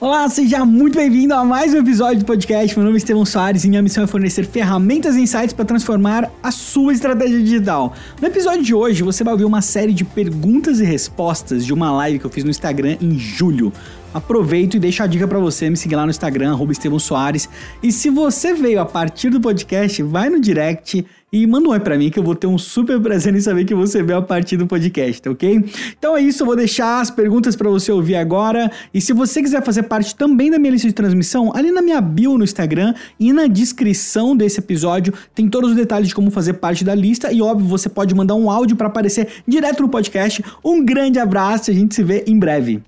Olá, seja muito bem-vindo a mais um episódio do podcast. Meu nome é Estevão Soares e minha missão é fornecer ferramentas e insights para transformar a sua estratégia digital. No episódio de hoje, você vai ouvir uma série de perguntas e respostas de uma live que eu fiz no Instagram em julho. Aproveito e deixo a dica para você me seguir lá no Instagram, Estevão Soares. E se você veio a partir do podcast, vai no direct e manda um oi pra mim que eu vou ter um super prazer em saber que você veio a partir do podcast, ok? Então é isso, eu vou deixar as perguntas para você ouvir agora. E se você quiser fazer parte também da minha lista de transmissão, ali na minha bio no Instagram e na descrição desse episódio tem todos os detalhes de como fazer parte da lista. E óbvio, você pode mandar um áudio para aparecer direto no podcast. Um grande abraço e a gente se vê em breve.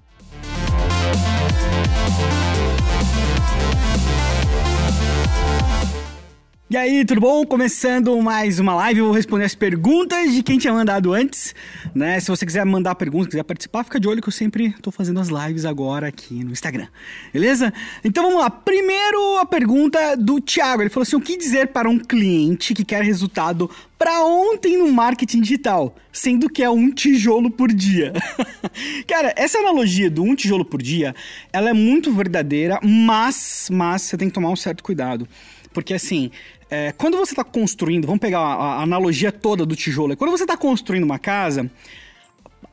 E aí, tudo bom? Começando mais uma live, eu vou responder as perguntas de quem tinha mandado antes, né? Se você quiser mandar perguntas, quiser participar, fica de olho que eu sempre tô fazendo as lives agora aqui no Instagram, beleza? Então vamos lá. Primeiro a pergunta do Thiago, ele falou assim: "O que dizer para um cliente que quer resultado para ontem no marketing digital, sendo que é um tijolo por dia?" Cara, essa analogia do um tijolo por dia, ela é muito verdadeira, mas mas você tem que tomar um certo cuidado. Porque assim, é, quando você está construindo, vamos pegar a, a, analogia toda do tijolo, quando você está construindo uma casa,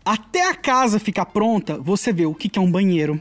até a casa ficar pronta, você vê o que, que é um banheiro,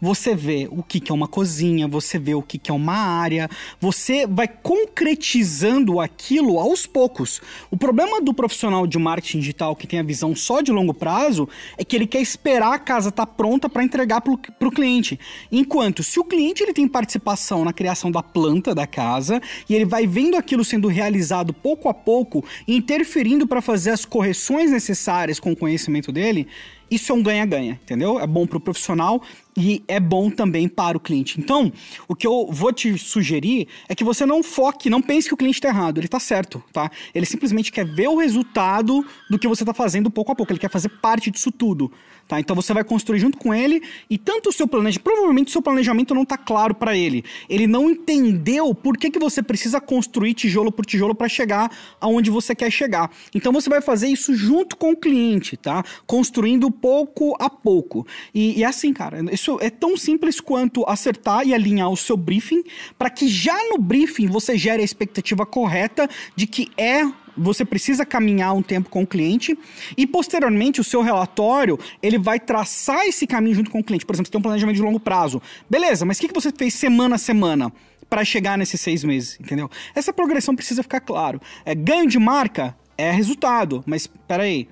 você vê o que, que é uma cozinha, você vê o que, que é uma área, você vai concretizando aquilo aos poucos. O problema do profissional de marketing digital que tem a visão só de longo prazo é que ele quer esperar a casa estar tá pronta para entregar para o cliente. Enquanto se o cliente ele tem participação na criação da planta da casa e ele vai vendo aquilo sendo realizado pouco a pouco, interferindo para fazer as correções necessárias com o conhecimento dele, isso é um ganha-ganha, entendeu? É bom para o profissional e é bom também para o cliente. Então, o que eu vou te sugerir é que você não foque, não pense que o cliente está errado, ele está certo, tá? Ele simplesmente quer ver o resultado do que você está fazendo pouco a pouco, ele quer fazer parte disso tudo. Tá? Então você vai construir junto com ele e tanto o seu planejamento, provavelmente o seu planejamento não está claro para ele. Ele não entendeu por que, que você precisa construir tijolo por tijolo para chegar aonde você quer chegar. Então você vai fazer isso junto com o cliente, tá? Construindo pouco a pouco. E, e assim, cara, isso é tão simples quanto acertar e alinhar o seu briefing para que já no briefing você gere a expectativa correta de que é você precisa caminhar um tempo com o cliente e posteriormente o seu relatório ele vai traçar esse caminho junto com o cliente. Por exemplo, você tem um planejamento de longo prazo. Beleza, mas o que, que você fez semana a semana? para chegar nesses seis meses, entendeu? Essa progressão precisa ficar claro. É, ganho de marca é resultado, mas peraí,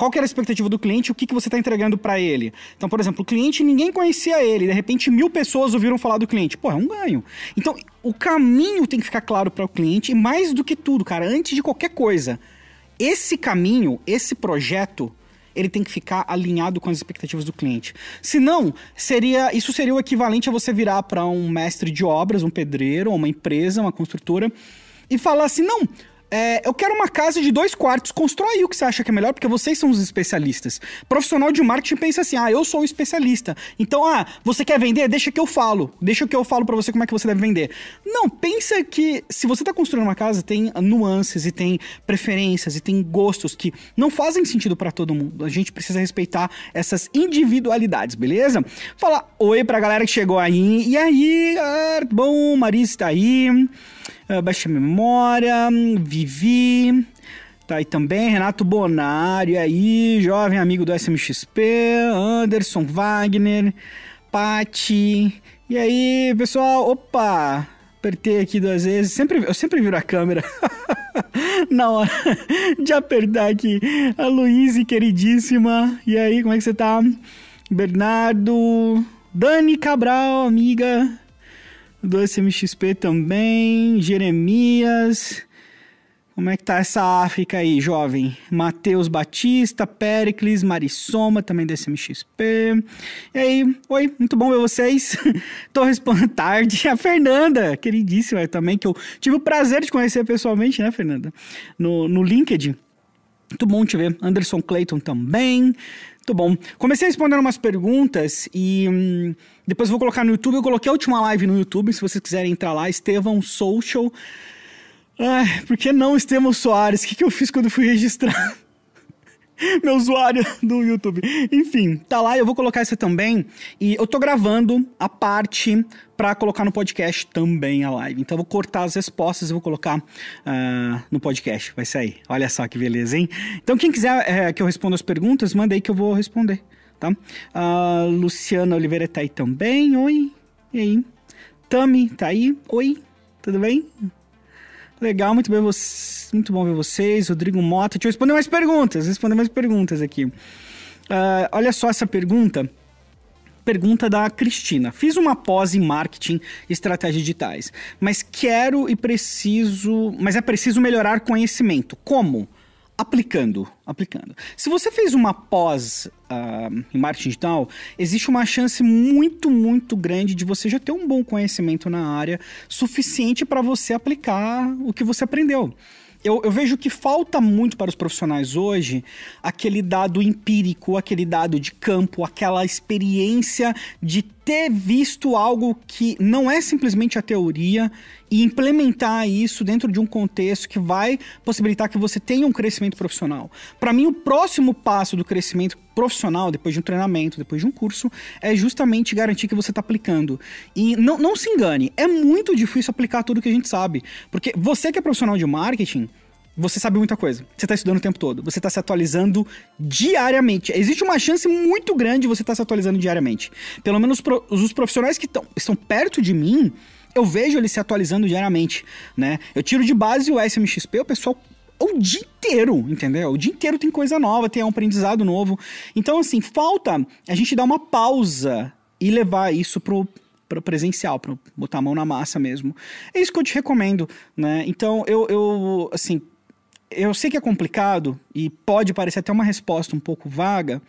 qual que era a expectativa do cliente, o que, que você está entregando para ele. Então, por exemplo, o cliente, ninguém conhecia ele, de repente mil pessoas ouviram falar do cliente. Pô, é um ganho. Então, o caminho tem que ficar claro para o cliente, e mais do que tudo, cara, antes de qualquer coisa, esse caminho, esse projeto, ele tem que ficar alinhado com as expectativas do cliente. Senão, seria, isso seria o equivalente a você virar para um mestre de obras, um pedreiro, uma empresa, uma construtora, e falar assim: não, é, eu quero uma casa de dois quartos. Constrói o que você acha que é melhor, porque vocês são os especialistas. Profissional de marketing pensa assim: ah, eu sou o especialista. Então, ah, você quer vender? Deixa que eu falo. Deixa que eu falo para você como é que você deve vender. Não, pensa que se você tá construindo uma casa, tem nuances e tem preferências e tem gostos que não fazem sentido para todo mundo. A gente precisa respeitar essas individualidades, beleza? Falar oi pra galera que chegou aí. E aí, bom, Marisa tá aí. Uh, baixa memória, Vivi, tá aí também, Renato Bonário, aí, jovem amigo do SMXP, Anderson Wagner, Pati, e aí, pessoal, opa, apertei aqui duas vezes, sempre, eu sempre viro a câmera na hora de apertar aqui, a Luíse, queridíssima, e aí, como é que você tá? Bernardo, Dani Cabral, amiga, do SMXP também, Jeremias. Como é que tá essa África aí, jovem? Matheus Batista, Pericles, Marissoma, também do SMXP. E aí, oi, muito bom ver vocês. Tô respondendo tarde. A Fernanda, queridíssima também, que eu tive o prazer de conhecer pessoalmente, né, Fernanda? No, no LinkedIn. Muito bom te ver. Anderson Clayton também. Muito bom. Comecei respondendo umas perguntas e hum, depois vou colocar no YouTube. Eu coloquei a última live no YouTube, se vocês quiserem entrar lá. Estevão Social. Ai, por que não Estevão Soares? O que, que eu fiz quando fui registrar? meu usuário do YouTube. Enfim, tá lá, eu vou colocar essa também. E eu tô gravando a parte para colocar no podcast também a live. Então eu vou cortar as respostas e vou colocar uh, no podcast. Vai sair. Olha só que beleza, hein? Então quem quiser é, que eu responda as perguntas, manda aí que eu vou responder, tá? Uh, Luciana Oliveira tá aí também. Oi. E aí? Tami tá aí. Oi. Tudo bem? Legal, muito bem, muito bom ver vocês. Rodrigo Mota, deixa eu responder mais perguntas, responder mais perguntas aqui. Uh, olha só essa pergunta. Pergunta da Cristina. Fiz uma pós em marketing e estratégias digitais, mas quero e preciso, mas é preciso melhorar conhecimento. Como? Aplicando, aplicando. Se você fez uma pós uh, em marketing digital, existe uma chance muito, muito grande de você já ter um bom conhecimento na área suficiente para você aplicar o que você aprendeu. Eu, eu, vejo que falta muito para os profissionais hoje aquele dado empírico, aquele dado de campo, aquela experiência de ter visto algo que não é simplesmente a teoria e implementar isso dentro de um contexto que vai possibilitar que você tenha um crescimento profissional. Para mim, o próximo passo do crescimento profissional, depois de um treinamento, depois de um curso, é justamente garantir que você está aplicando. E não, não se engane, é muito difícil aplicar tudo que a gente sabe. Porque você que é profissional de marketing, você sabe muita coisa. Você está estudando o tempo todo. Você está se atualizando diariamente. Existe uma chance muito grande de você estar tá se atualizando diariamente. Pelo menos os profissionais que tão, estão perto de mim, eu vejo eles se atualizando diariamente, né? Eu tiro de base o SMXP, o pessoal o dia inteiro, entendeu? O dia inteiro tem coisa nova, tem um aprendizado novo. Então, assim, falta a gente dar uma pausa e levar isso pro, pro presencial, para botar a mão na massa mesmo. É isso que eu te recomendo, né? Então, eu, eu assim, eu sei que é complicado e pode parecer até uma resposta um pouco vaga,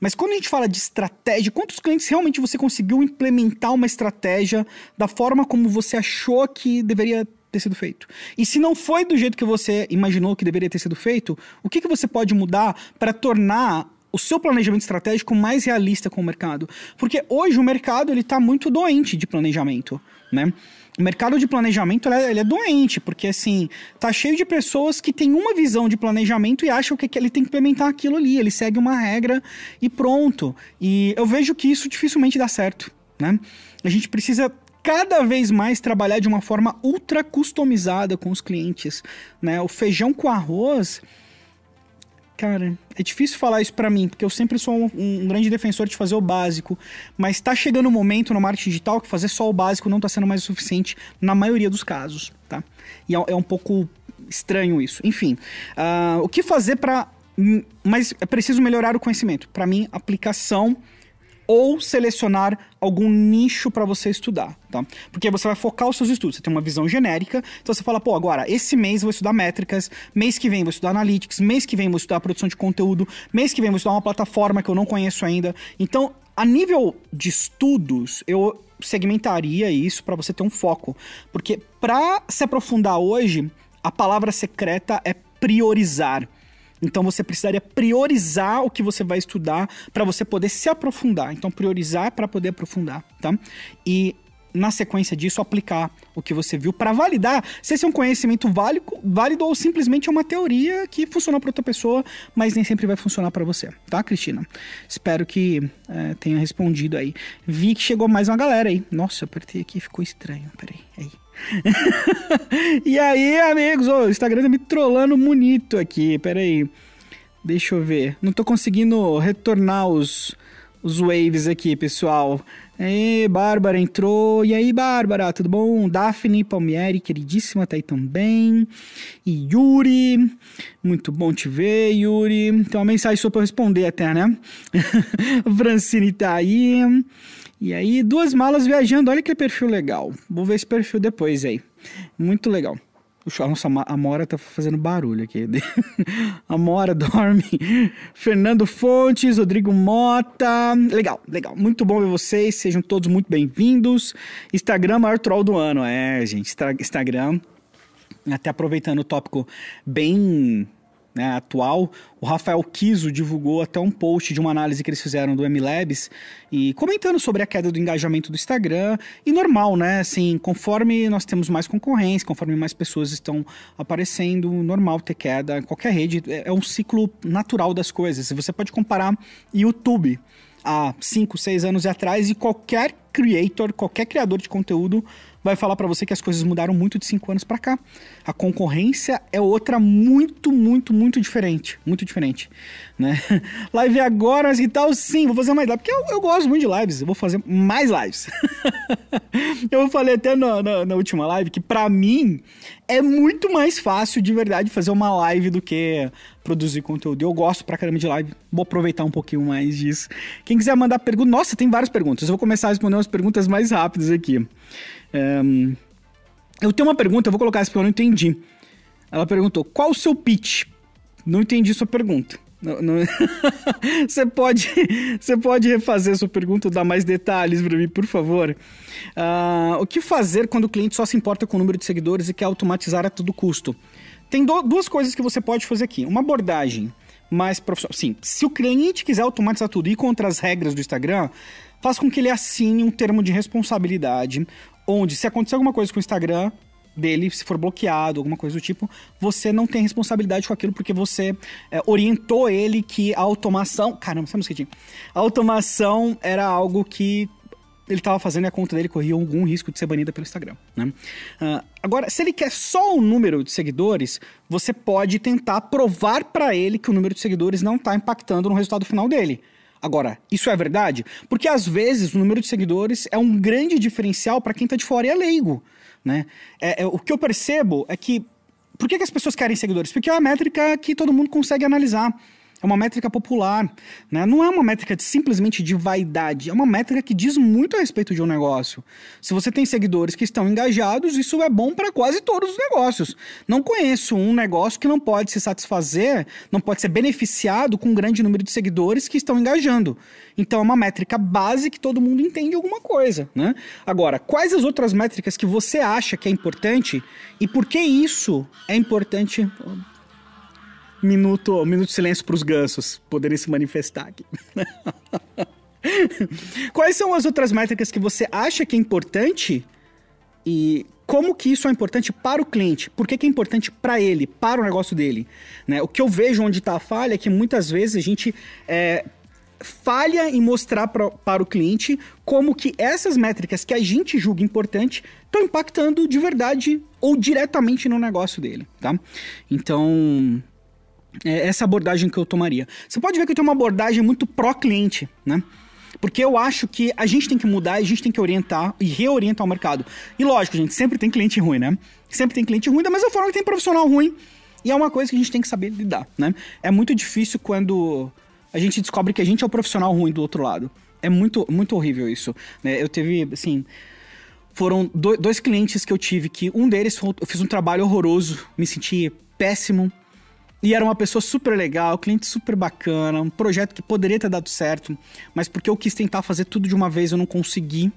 mas quando a gente fala de estratégia, quantos clientes realmente você conseguiu implementar uma estratégia da forma como você achou que deveria ter sido feito? E se não foi do jeito que você imaginou que deveria ter sido feito, o que, que você pode mudar para tornar o seu planejamento estratégico mais realista com o mercado? Porque hoje o mercado ele está muito doente de planejamento, né? O mercado de planejamento é, ele é, doente, porque assim, tá cheio de pessoas que têm uma visão de planejamento e acham que, que ele tem que implementar aquilo ali, ele segue uma regra e pronto. E eu vejo que isso dificilmente dá certo, né? A gente precisa cada vez mais trabalhar de uma forma ultra customizada com os clientes, né? O feijão com arroz Cara, é difícil falar isso para mim, porque eu sempre sou um, um, grande defensor de fazer o básico, mas tá chegando um momento no marketing digital que fazer só o básico não tá sendo mais o suficiente na maioria dos casos, tá? E é, é um pouco estranho isso. Enfim, uh, o que fazer para mas é preciso melhorar o conhecimento. Para mim, aplicação ou selecionar algum nicho para você estudar, tá? Porque você vai focar os seus estudos. Você tem uma visão genérica, então você fala, pô, agora, esse mês eu vou estudar métricas, mês que vem vou estudar analytics, mês que vem vou estudar produção de conteúdo, mês que vem vou estudar uma plataforma que eu não conheço ainda. Então, a nível de estudos, eu segmentaria isso para você ter um foco, porque para se aprofundar hoje, a palavra secreta é priorizar. Então você precisaria priorizar o que você vai estudar para você poder se aprofundar. Então priorizar para poder aprofundar, tá? E na sequência disso aplicar o que você viu para validar se esse é um conhecimento válido, válido ou simplesmente é uma teoria que funcionou para outra pessoa, mas nem sempre vai funcionar para você, tá, Cristina? Espero que é, tenha respondido aí. Vi que chegou mais uma galera aí. Nossa, apertei aqui, ficou estranho. Peraí, aí. e aí, amigos, o Instagram tá me trollando bonito aqui. Pera aí. Deixa eu ver. Não tô conseguindo retornar os, os waves aqui, pessoal. Aí, Bárbara entrou. E aí, Bárbara, tudo bom? Daphne Palmieri, queridíssima, tá aí também. E Yuri, muito bom te ver, Yuri. Tem uma mensagem só pra eu responder até, né? Francine tá aí. E aí, duas malas viajando, olha que perfil legal. Vou ver esse perfil depois aí. Muito legal. Nossa, a Mora tá fazendo barulho aqui. a Mora dorme. Fernando Fontes, Rodrigo Mota. Legal, legal. Muito bom ver vocês. Sejam todos muito bem-vindos. Instagram, maior troll do ano. É, gente. Instagram. Até aproveitando o tópico bem né, atual. O Rafael Kiso divulgou até um post de uma análise que eles fizeram do MLabs e comentando sobre a queda do engajamento do Instagram. E normal, né? Assim, conforme nós temos mais concorrência, conforme mais pessoas estão aparecendo, normal ter queda. Qualquer rede é, é um ciclo natural das coisas. Você pode comparar YouTube há 5, 6 anos atrás e qualquer creator, qualquer criador de conteúdo vai falar para você que as coisas mudaram muito de 5 anos para cá. A concorrência é outra muito, muito, muito diferente, muito diferente, né? Live agora e tal, sim, vou fazer mais live, porque eu, eu gosto muito de lives, eu vou fazer mais lives. eu falei até na, na, na última live que para mim é muito mais fácil de verdade fazer uma live do que produzir conteúdo. Eu gosto pra caramba de live, vou aproveitar um pouquinho mais disso. Quem quiser mandar pergunta, nossa, tem várias perguntas. Eu vou começar a responder umas perguntas mais rápidas aqui. Um, eu tenho uma pergunta, eu vou colocar essa porque eu não entendi. Ela perguntou: qual o seu pitch? Não entendi sua pergunta. Não, não... você, pode, você pode refazer sua pergunta, dar mais detalhes para mim, por favor. Uh, o que fazer quando o cliente só se importa com o número de seguidores e quer automatizar a todo custo? Tem do, duas coisas que você pode fazer aqui. Uma abordagem mais profissional. Sim, se o cliente quiser automatizar tudo e contra as regras do Instagram, faz com que ele assine um termo de responsabilidade, onde se acontecer alguma coisa com o Instagram dele, se for bloqueado, alguma coisa do tipo, você não tem responsabilidade com aquilo porque você é, orientou ele que a automação. Caramba, essa mosquitinha. A automação era algo que ele estava fazendo e a conta dele corria algum risco de ser banida pelo Instagram. Né? Uh, agora, se ele quer só o número de seguidores, você pode tentar provar para ele que o número de seguidores não está impactando no resultado final dele. Agora, isso é verdade? Porque às vezes o número de seguidores é um grande diferencial para quem está de fora e é leigo. Né? É, é, o que eu percebo é que. Por que, que as pessoas querem seguidores? Porque é uma métrica que todo mundo consegue analisar. É uma métrica popular, né? Não é uma métrica de, simplesmente de vaidade, é uma métrica que diz muito a respeito de um negócio. Se você tem seguidores que estão engajados, isso é bom para quase todos os negócios. Não conheço um negócio que não pode se satisfazer, não pode ser beneficiado com um grande número de seguidores que estão engajando. Então é uma métrica base que todo mundo entende alguma coisa, né? Agora, quais as outras métricas que você acha que é importante e por que isso é importante Minuto, minuto de silêncio para os gansos poderem se manifestar aqui. Quais são as outras métricas que você acha que é importante e como que isso é importante para o cliente? Por que, que é importante para ele, para o negócio dele? Né? O que eu vejo onde está a falha é que muitas vezes a gente é, falha em mostrar pra, para o cliente como que essas métricas que a gente julga importante estão impactando de verdade ou diretamente no negócio dele, tá? Então, é essa abordagem que eu tomaria. Você pode ver que eu tenho uma abordagem muito pró-cliente, né? Porque eu acho que a gente tem que mudar, a gente tem que orientar e reorientar o mercado. E lógico, gente, sempre tem cliente ruim, né? Sempre tem cliente ruim, da mesma forma que tem profissional ruim. E é uma coisa que a gente tem que saber lidar, né? É muito difícil quando a gente descobre que a gente é o profissional ruim do outro lado. É muito, muito horrível isso. Né? Eu teve, assim. Foram dois clientes que eu tive que um deles eu fiz um trabalho horroroso, me senti péssimo e era uma pessoa super legal, cliente super bacana, um projeto que poderia ter dado certo, mas porque eu quis tentar fazer tudo de uma vez eu não consegui.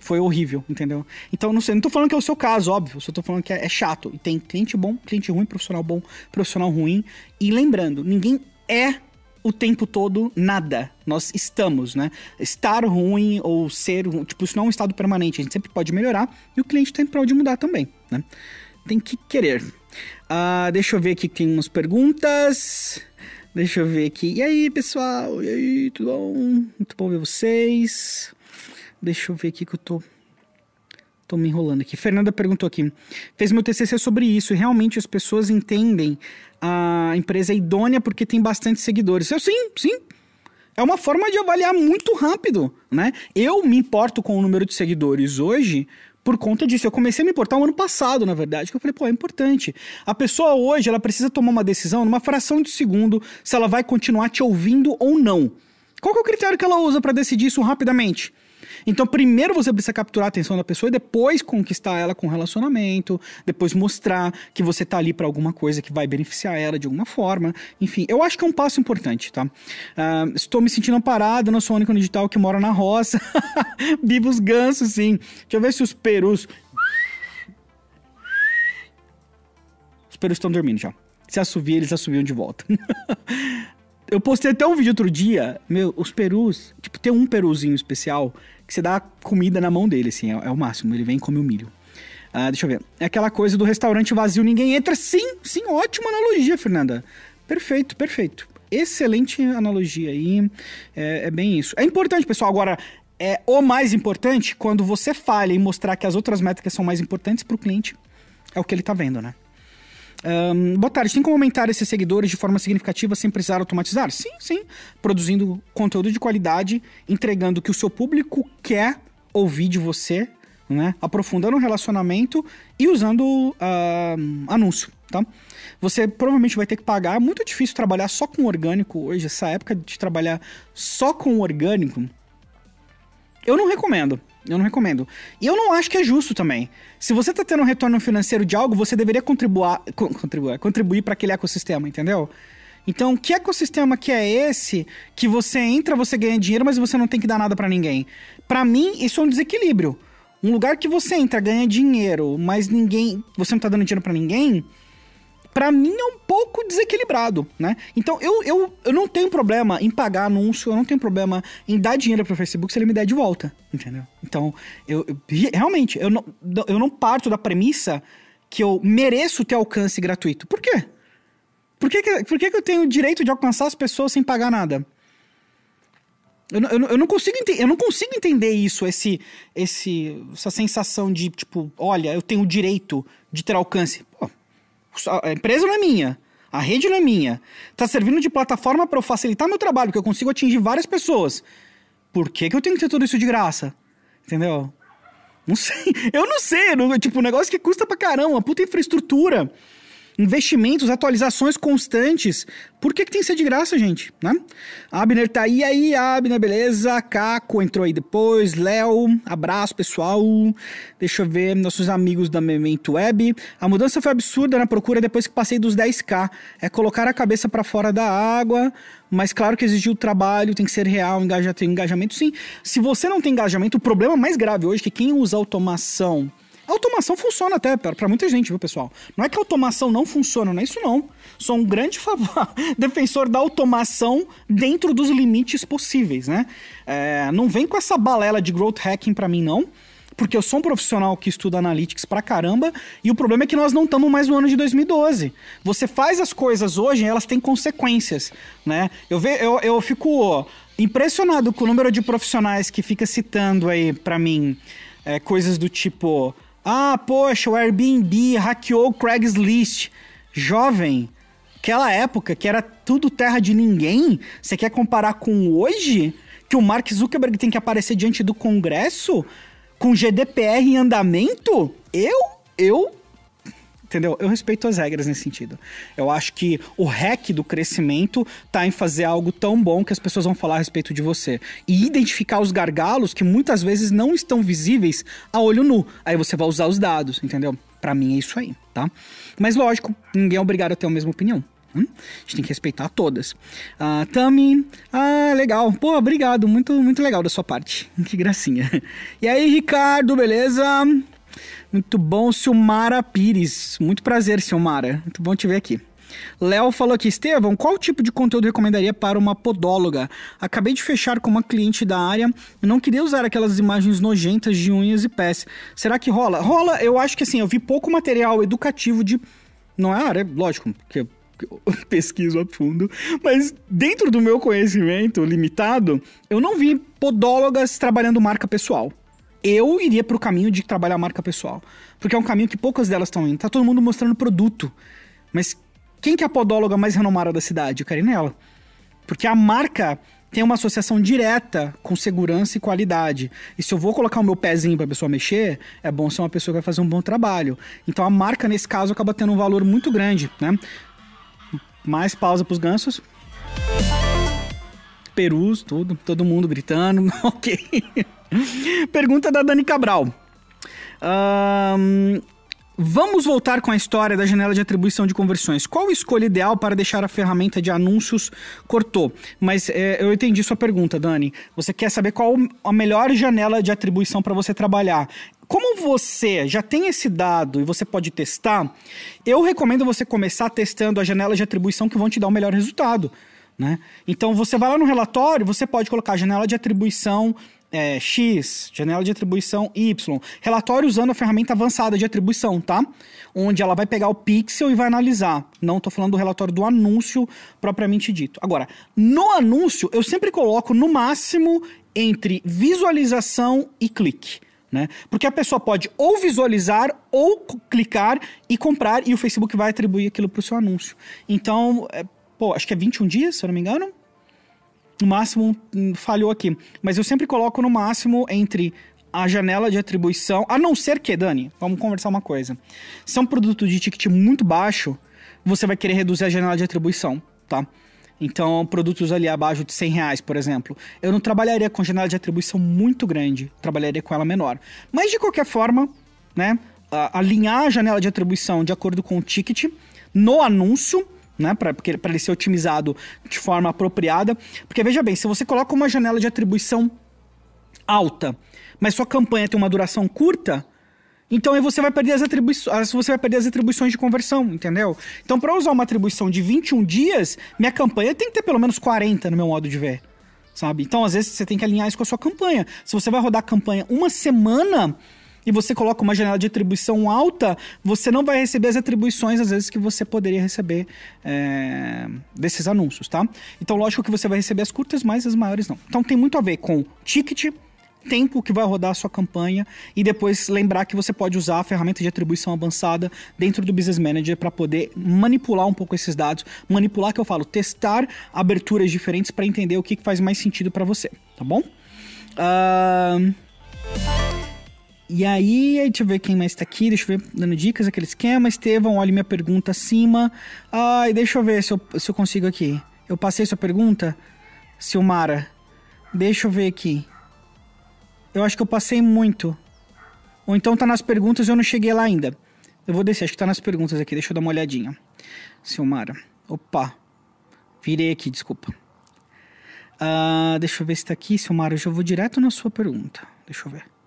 Foi horrível, entendeu? Então, não sei, não tô falando que é o seu caso, óbvio, só tô falando que é, é chato. E tem cliente bom, cliente ruim, profissional bom, profissional ruim. E lembrando, ninguém é o tempo todo nada. Nós estamos, né? Estar ruim ou ser, tipo, isso não é um estado permanente. A gente sempre pode melhorar e o cliente tem para onde mudar também, né? Tem que querer. Uh, deixa eu ver aqui que tem umas perguntas. Deixa eu ver aqui. E aí, pessoal? E aí, tudo bom? Muito bom ver vocês. Deixa eu ver aqui que eu tô. Tô me enrolando aqui. Fernanda perguntou aqui. Fez meu TCC sobre isso e realmente as pessoas entendem a empresa idônea porque tem bastante seguidores. Eu sim, sim. É uma forma de avaliar muito rápido, né? Eu me importo com o número de seguidores hoje por conta disso. Eu comecei a me importar o um ano passado, na verdade, que eu falei, pô, é importante. A pessoa hoje, ela precisa tomar uma decisão numa fração de segundo se ela vai continuar te ouvindo ou não. Qual é o critério que ela usa para decidir isso rapidamente? Então, primeiro você precisa capturar a atenção da pessoa e depois conquistar ela com relacionamento, depois mostrar que você tá ali para alguma coisa que vai beneficiar ela de alguma forma. Enfim, eu acho que é um passo importante, tá? Uh, estou me sentindo parado, não sou o único digital que mora na roça. Viva os gansos, sim. Deixa eu ver se os perus. Os perus estão dormindo já. Se assovia, eles assoviam de volta. eu postei até um vídeo outro dia, meu, os perus, tipo, tem um peruzinho especial que você dá comida na mão dele, assim, é, é o máximo, ele vem e come o milho. Ah, deixa eu ver. É aquela coisa do restaurante vazio, ninguém entra. Sim, sim, ótima analogia, Fernanda. Perfeito, perfeito. Excelente analogia aí. É, é bem isso. É importante, pessoal. Agora, é o mais importante quando você falha em mostrar que as outras métricas são mais importantes para o cliente. É o que ele está vendo, né? Um, boa tarde, tem como aumentar esses seguidores de forma significativa sem precisar automatizar? Sim, sim. Produzindo conteúdo de qualidade, entregando o que o seu público quer ouvir de você, né? Aprofundando o relacionamento e usando uh, anúncio, tá? Você provavelmente vai ter que pagar. É muito difícil trabalhar só com orgânico hoje. Essa época de trabalhar só com orgânico, eu não recomendo. Eu não recomendo. E eu não acho que é justo também. Se você está tendo um retorno financeiro de algo, você deveria contribuir, contribuir, contribuir para aquele ecossistema, entendeu? Então, que ecossistema que é esse que você entra, você ganha dinheiro, mas você não tem que dar nada para ninguém? Para mim, isso é um desequilíbrio. Um lugar que você entra, ganha dinheiro, mas ninguém, você não tá dando dinheiro para ninguém, para mim é um pouco desequilibrado, né? Então eu, eu, eu não tenho problema em pagar anúncio, eu não tenho problema em dar dinheiro para o Facebook se ele me der de volta, entendeu? Então, eu, eu realmente, eu não, eu não parto da premissa que eu mereço ter alcance gratuito. Por quê? Por que, que, por que, que eu tenho o direito de alcançar as pessoas sem pagar nada? Eu, eu, eu, não consigo eu não consigo entender isso, esse, esse, essa sensação de, tipo, olha, eu tenho o direito de ter alcance. A empresa não é minha. A rede não é minha. Tá servindo de plataforma para eu facilitar meu trabalho, porque eu consigo atingir várias pessoas. Por que, que eu tenho que ter tudo isso de graça? Entendeu? Não sei. Eu não sei. Tipo, um negócio que custa pra caramba, uma puta infraestrutura investimentos, atualizações constantes. Por que, que tem que ser de graça, gente? Né? Abner tá aí, aí, Abner, beleza? Caco entrou aí depois. Léo, abraço, pessoal. Deixa eu ver, nossos amigos da Memento Web. A mudança foi absurda na procura depois que passei dos 10k. É colocar a cabeça para fora da água, mas claro que exigiu trabalho, tem que ser real, engaja, tem engajamento sim. Se você não tem engajamento, o problema mais grave hoje é que quem usa automação a automação funciona até para muita gente, viu, pessoal? Não é que a automação não funciona, não é isso não. Sou um grande favor, defensor da automação dentro dos limites possíveis, né? É, não vem com essa balela de growth hacking para mim, não porque eu sou um profissional que estuda analytics pra caramba, e o problema é que nós não estamos mais no ano de 2012. Você faz as coisas hoje, elas têm consequências, né? Eu, ve, eu, eu fico impressionado com o número de profissionais que fica citando aí para mim é, coisas do tipo ah, poxa, o Airbnb hackeou o Craigslist. Jovem, aquela época que era tudo terra de ninguém, você quer comparar com hoje? Que o Mark Zuckerberg tem que aparecer diante do Congresso com GDPR em andamento? Eu, eu Entendeu? Eu respeito as regras nesse sentido. Eu acho que o hack do crescimento tá em fazer algo tão bom que as pessoas vão falar a respeito de você. E identificar os gargalos que muitas vezes não estão visíveis a olho nu. Aí você vai usar os dados, entendeu? Para mim é isso aí, tá? Mas lógico, ninguém é obrigado a ter a mesma opinião. Hum? A gente tem que respeitar todas. Uh, Tami, ah, legal. Pô, obrigado. Muito, muito legal da sua parte. Que gracinha. E aí, Ricardo, beleza? Muito bom, Silmara Pires. Muito prazer, Silmara. Muito bom te ver aqui. Léo falou aqui, Estevão, qual tipo de conteúdo recomendaria para uma podóloga? Acabei de fechar com uma cliente da área e não queria usar aquelas imagens nojentas de unhas e pés. Será que rola? Rola, eu acho que assim, eu vi pouco material educativo de. Não é área, lógico, porque eu pesquiso a fundo, mas dentro do meu conhecimento limitado, eu não vi podólogas trabalhando marca pessoal eu iria pro caminho de trabalhar a marca pessoal. Porque é um caminho que poucas delas estão indo. Tá todo mundo mostrando produto. Mas quem que é a podóloga mais renomada da cidade? Eu quero ir nela. Porque a marca tem uma associação direta com segurança e qualidade. E se eu vou colocar o meu pezinho para a pessoa mexer, é bom ser uma pessoa que vai fazer um bom trabalho. Então a marca, nesse caso, acaba tendo um valor muito grande, né? Mais pausa para os gansos. Perus, tudo, todo mundo gritando, ok. Pergunta da Dani Cabral. Um, Vamos voltar com a história da janela de atribuição de conversões. Qual a escolha ideal para deixar a ferramenta de anúncios cortou? Mas é, eu entendi sua pergunta, Dani. Você quer saber qual a melhor janela de atribuição para você trabalhar? Como você já tem esse dado e você pode testar, eu recomendo você começar testando as janelas de atribuição que vão te dar o melhor resultado. Né? Então você vai lá no relatório, você pode colocar janela de atribuição é, X, janela de atribuição Y. Relatório usando a ferramenta avançada de atribuição, tá? Onde ela vai pegar o pixel e vai analisar. Não estou falando do relatório do anúncio propriamente dito. Agora, no anúncio, eu sempre coloco no máximo entre visualização e clique. Né? Porque a pessoa pode ou visualizar ou clicar e comprar e o Facebook vai atribuir aquilo para o seu anúncio. Então, é, pô, acho que é 21 dias, se eu não me engano no máximo hum, falhou aqui. Mas eu sempre coloco no máximo entre a janela de atribuição, a não ser que, Dani, vamos conversar uma coisa. Se é um produto de ticket muito baixo, você vai querer reduzir a janela de atribuição, tá? Então, produtos ali abaixo de 100 reais, por exemplo, eu não trabalharia com janela de atribuição muito grande, trabalharia com ela menor. Mas, de qualquer forma, né, alinhar a janela de atribuição de acordo com o ticket no anúncio né, para ele ser otimizado de forma apropriada. Porque veja bem, se você coloca uma janela de atribuição alta, mas sua campanha tem uma duração curta, então aí você vai perder as atribuições, você vai perder as atribuições de conversão, entendeu? Então para usar uma atribuição de 21 dias, minha campanha tem que ter pelo menos 40 no meu modo de ver. Sabe? Então, às vezes, você tem que alinhar isso com a sua campanha. Se você vai rodar a campanha uma semana, e você coloca uma janela de atribuição alta, você não vai receber as atribuições, às vezes, que você poderia receber é, desses anúncios, tá? Então, lógico que você vai receber as curtas, mas as maiores não. Então, tem muito a ver com ticket, tempo que vai rodar a sua campanha e depois lembrar que você pode usar a ferramenta de atribuição avançada dentro do Business Manager para poder manipular um pouco esses dados, manipular que eu falo, testar aberturas diferentes para entender o que faz mais sentido para você, tá bom? Uh... E aí, deixa eu ver quem mais tá aqui, deixa eu ver, dando dicas, aquele esquema. Estevão, olha minha pergunta acima. Ai, deixa eu ver se eu, se eu consigo aqui. Eu passei sua pergunta, Silmara. Deixa eu ver aqui. Eu acho que eu passei muito. Ou então tá nas perguntas e eu não cheguei lá ainda. Eu vou descer, acho que tá nas perguntas aqui, deixa eu dar uma olhadinha. Silmara. Opa. Virei aqui, desculpa. Uh, deixa eu ver se tá aqui, Silmara. Eu já vou direto na sua pergunta. Deixa eu ver.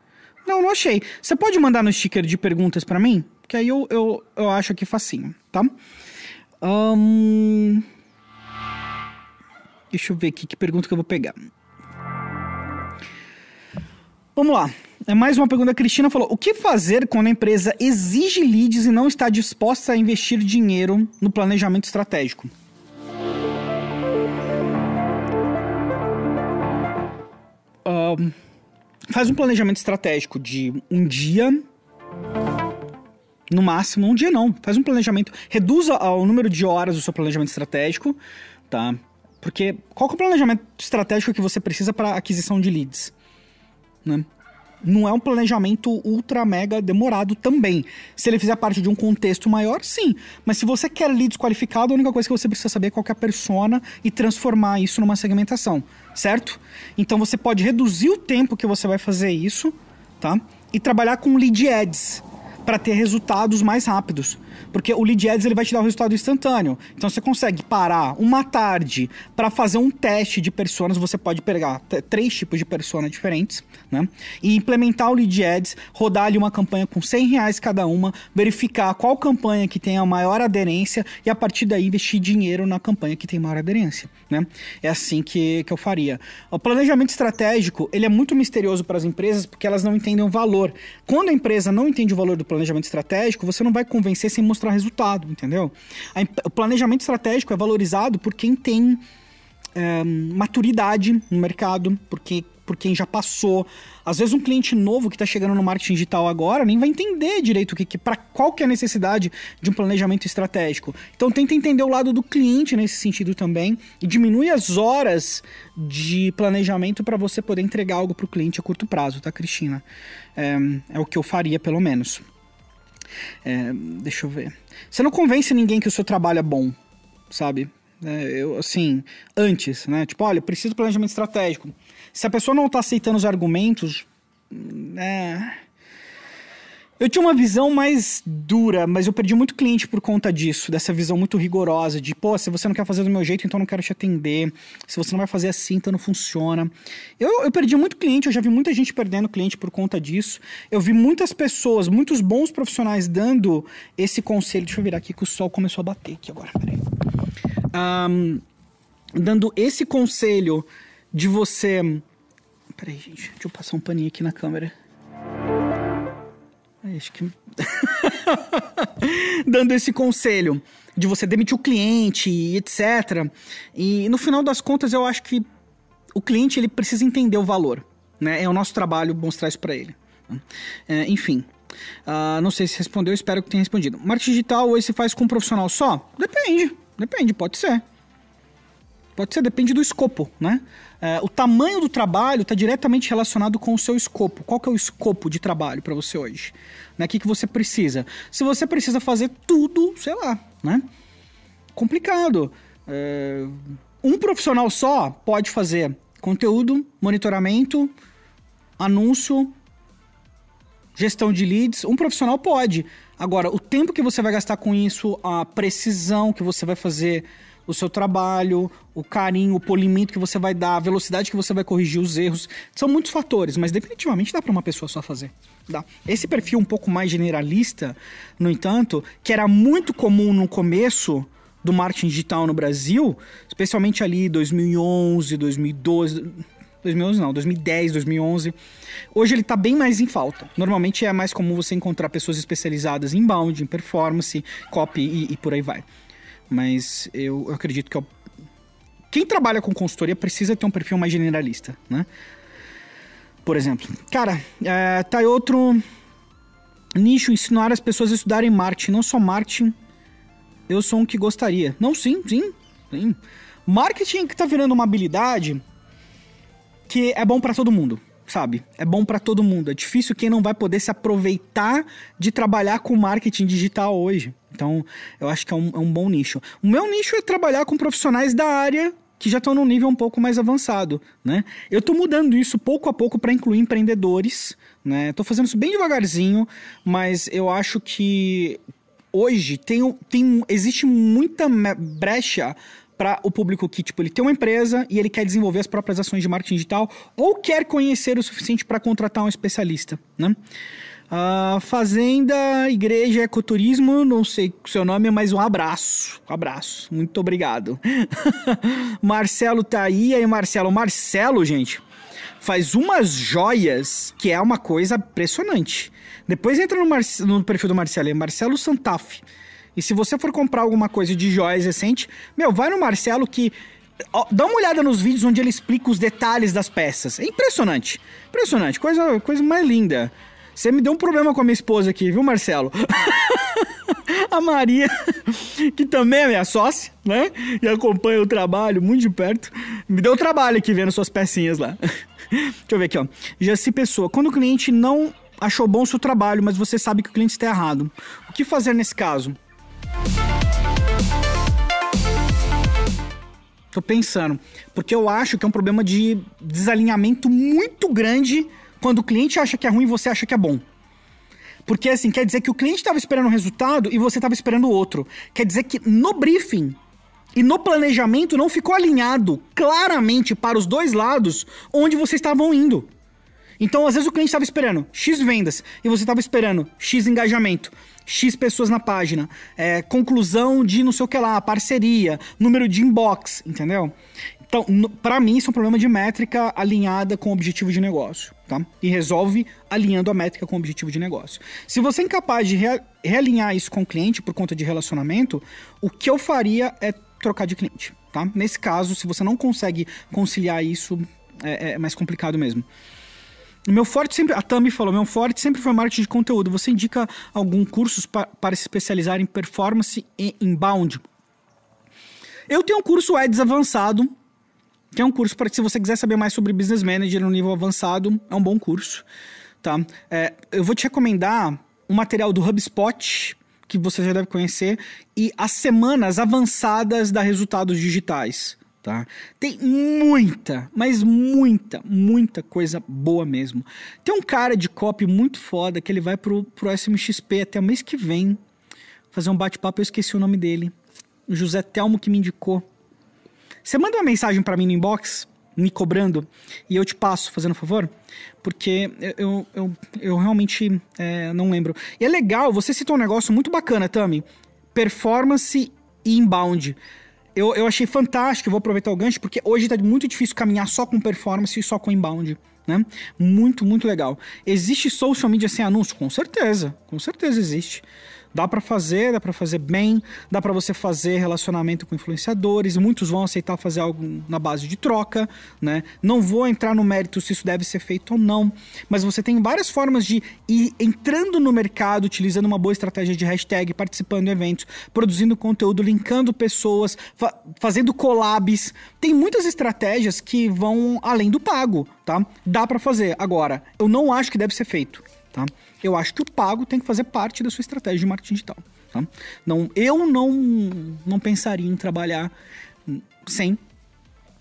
Não, não achei. Você pode mandar no sticker de perguntas para mim? Que aí eu, eu, eu acho aqui facinho, tá? Um... Deixa eu ver aqui que pergunta que eu vou pegar. Vamos lá. É mais uma pergunta. A Cristina falou: O que fazer quando a empresa exige leads e não está disposta a investir dinheiro no planejamento estratégico? Um, faz um planejamento estratégico de um dia, no máximo, um dia não. Faz um planejamento, reduza o número de horas do seu planejamento estratégico, tá? Porque qual é o planejamento estratégico que você precisa para aquisição de leads? Né? Não é um planejamento ultra mega demorado também. Se ele fizer parte de um contexto maior, sim. Mas se você quer leads qualificado, a única coisa que você precisa saber é qual é a persona e transformar isso numa segmentação, certo? Então você pode reduzir o tempo que você vai fazer isso, tá? E trabalhar com lead ads para ter resultados mais rápidos. Porque o lead ads ele vai te dar o resultado instantâneo. Então você consegue parar uma tarde para fazer um teste de personas, você pode pegar três tipos de persona diferentes, né? E implementar o lead ads, rodar ali uma campanha com 100 reais cada uma, verificar qual campanha que tem a maior aderência e a partir daí investir dinheiro na campanha que tem maior aderência, né? É assim que, que eu faria. O planejamento estratégico, ele é muito misterioso para as empresas porque elas não entendem o valor. Quando a empresa não entende o valor do planejamento estratégico, você não vai convencer sem mostrar resultado, entendeu? o planejamento estratégico é valorizado por quem tem é, maturidade no mercado, porque por quem já passou. Às vezes um cliente novo que está chegando no marketing digital agora nem vai entender direito o que, que para qual que é a necessidade de um planejamento estratégico. Então tenta entender o lado do cliente nesse sentido também e diminui as horas de planejamento para você poder entregar algo para o cliente a curto prazo, tá, Cristina? É, é o que eu faria pelo menos. É, deixa eu ver. Você não convence ninguém que o seu trabalho é bom, sabe? É, eu, assim, antes, né? Tipo, olha, preciso de planejamento estratégico. Se a pessoa não está aceitando os argumentos, é... Eu tinha uma visão mais dura, mas eu perdi muito cliente por conta disso, dessa visão muito rigorosa de, pô, se você não quer fazer do meu jeito, então não quero te atender. Se você não vai fazer assim, então não funciona. Eu, eu perdi muito cliente, eu já vi muita gente perdendo cliente por conta disso. Eu vi muitas pessoas, muitos bons profissionais dando esse conselho. Deixa eu virar aqui que o sol começou a bater aqui agora, peraí. Um, dando esse conselho de você. Peraí, gente, deixa eu passar um paninho aqui na câmera. Acho que. Dando esse conselho de você demitir o cliente, etc. E no final das contas, eu acho que o cliente ele precisa entender o valor. Né? É o nosso trabalho mostrar isso para ele. É, enfim. Uh, não sei se respondeu, espero que tenha respondido. Marketing digital hoje se faz com um profissional só? Depende, depende, pode ser. Pode ser, depende do escopo, né? É, o tamanho do trabalho está diretamente relacionado com o seu escopo. Qual que é o escopo de trabalho para você hoje? Né? O que, que você precisa? Se você precisa fazer tudo, sei lá, né? Complicado. É, um profissional só pode fazer conteúdo, monitoramento, anúncio, gestão de leads. Um profissional pode. Agora, o tempo que você vai gastar com isso, a precisão que você vai fazer o seu trabalho, o carinho, o polimento que você vai dar, a velocidade que você vai corrigir os erros. São muitos fatores, mas definitivamente dá para uma pessoa só fazer. Dá. Esse perfil um pouco mais generalista, no entanto, que era muito comum no começo do marketing digital no Brasil, especialmente ali 2011, 2012, 2011 não, 2010, 2011. Hoje ele está bem mais em falta. Normalmente é mais comum você encontrar pessoas especializadas em inbound, em performance, copy e, e por aí vai. Mas eu, eu acredito que eu... quem trabalha com consultoria precisa ter um perfil mais generalista, né? Por exemplo, cara, é, tá aí outro nicho ensinar as pessoas a estudarem marketing, não só marketing. Eu sou um que gostaria. Não, sim, sim, sim. Marketing que tá virando uma habilidade que é bom para todo mundo sabe? É bom para todo mundo. É difícil quem não vai poder se aproveitar de trabalhar com marketing digital hoje. Então, eu acho que é um, é um bom nicho. O meu nicho é trabalhar com profissionais da área que já estão num nível um pouco mais avançado, né? Eu estou mudando isso pouco a pouco para incluir empreendedores, né? Tô fazendo isso bem devagarzinho, mas eu acho que hoje tem, tem existe muita brecha para o público que, tipo, ele tem uma empresa e ele quer desenvolver as próprias ações de marketing digital ou quer conhecer o suficiente para contratar um especialista, né? Uh, fazenda, igreja, ecoturismo, não sei o seu nome, mas um abraço. Um abraço. Muito obrigado. Marcelo tá aí. aí, Marcelo. Marcelo, gente, faz umas joias que é uma coisa impressionante. Depois entra no, Mar no perfil do Marcelo, é Marcelo Santaf. E se você for comprar alguma coisa de joias recente, meu, vai no Marcelo que. Dá uma olhada nos vídeos onde ele explica os detalhes das peças. É impressionante. Impressionante. Coisa, coisa mais linda. Você me deu um problema com a minha esposa aqui, viu, Marcelo? a Maria, que também é minha sócia, né? E acompanha o trabalho muito de perto. Me deu trabalho aqui vendo suas pecinhas lá. Deixa eu ver aqui, ó. Jaci Pessoa. Quando o cliente não achou bom o seu trabalho, mas você sabe que o cliente está errado. O que fazer nesse caso? Tô pensando. Porque eu acho que é um problema de desalinhamento muito grande quando o cliente acha que é ruim e você acha que é bom. Porque assim, quer dizer que o cliente estava esperando um resultado e você estava esperando outro. Quer dizer que no briefing e no planejamento não ficou alinhado claramente para os dois lados onde vocês estavam indo. Então, às vezes o cliente estava esperando X vendas e você estava esperando X engajamento. X pessoas na página, é, conclusão de não sei o que lá, parceria, número de inbox, entendeu? Então, para mim, isso é um problema de métrica alinhada com o objetivo de negócio, tá? E resolve alinhando a métrica com o objetivo de negócio. Se você é incapaz de re realinhar isso com o cliente por conta de relacionamento, o que eu faria é trocar de cliente, tá? Nesse caso, se você não consegue conciliar isso, é, é mais complicado mesmo. O meu forte sempre, a Tami falou, meu forte sempre foi marketing de conteúdo. Você indica algum curso pa, para se especializar em performance e inbound? Eu tenho um curso Ads avançado, que é um curso para se você quiser saber mais sobre business manager no nível avançado, é um bom curso, tá? É, eu vou te recomendar um material do HubSpot que você já deve conhecer e as semanas avançadas da resultados digitais tá? Tem muita, mas muita, muita coisa boa mesmo. Tem um cara de copy muito foda que ele vai pro, pro SMXP até o mês que vem fazer um bate-papo, eu esqueci o nome dele. O José Telmo que me indicou. Você manda uma mensagem para mim no inbox, me cobrando, e eu te passo, fazendo um favor? Porque eu, eu, eu realmente é, não lembro. E é legal, você citou um negócio muito bacana, Tami. Performance e inbound eu, eu achei fantástico, vou aproveitar o gancho, porque hoje tá muito difícil caminhar só com performance e só com inbound. Né? Muito, muito legal. Existe social media sem anúncio? Com certeza, com certeza existe. Dá para fazer, dá para fazer bem, dá para você fazer relacionamento com influenciadores, muitos vão aceitar fazer algo na base de troca, né? Não vou entrar no mérito se isso deve ser feito ou não, mas você tem várias formas de ir entrando no mercado, utilizando uma boa estratégia de hashtag, participando de eventos, produzindo conteúdo, linkando pessoas, fa fazendo collabs. Tem muitas estratégias que vão além do pago, tá? Dá para fazer. Agora, eu não acho que deve ser feito, tá? Eu acho que o pago tem que fazer parte da sua estratégia de marketing digital. Tá? Não, eu não, não pensaria em trabalhar sem.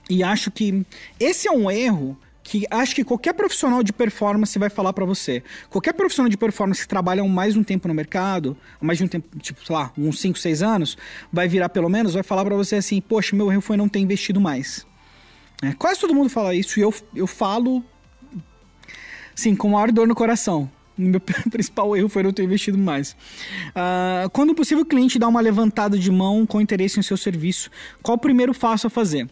E acho que esse é um erro que acho que qualquer profissional de performance vai falar para você. Qualquer profissional de performance que trabalha mais um tempo no mercado, mais de um tempo, tipo, sei lá, uns 5, 6 anos, vai virar pelo menos, vai falar para você assim: Poxa, meu erro foi não ter investido mais. É, quase todo mundo fala isso e eu, eu falo, sim, com maior dor no coração meu principal erro foi não ter investido mais. Uh, quando o possível cliente dá uma levantada de mão com interesse em seu serviço, qual o primeiro passo a fazer?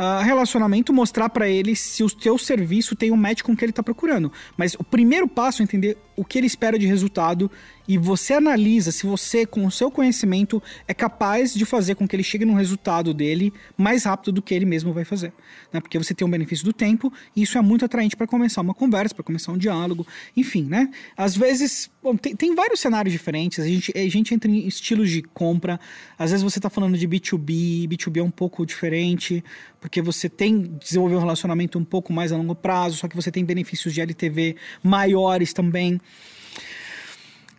Uh, relacionamento, mostrar para ele se o seu serviço tem um match com o que ele está procurando. Mas o primeiro passo é entender o que ele espera de resultado e você analisa se você, com o seu conhecimento, é capaz de fazer com que ele chegue no resultado dele mais rápido do que ele mesmo vai fazer. Né? Porque você tem um benefício do tempo e isso é muito atraente para começar uma conversa, para começar um diálogo, enfim, né? Às vezes, bom, tem, tem, vários cenários diferentes, a gente, a gente entra em estilos de compra, às vezes você está falando de B2B, B2B é um pouco diferente, porque você tem desenvolver um relacionamento um pouco mais a longo prazo, só que você tem benefícios de LTV maiores também.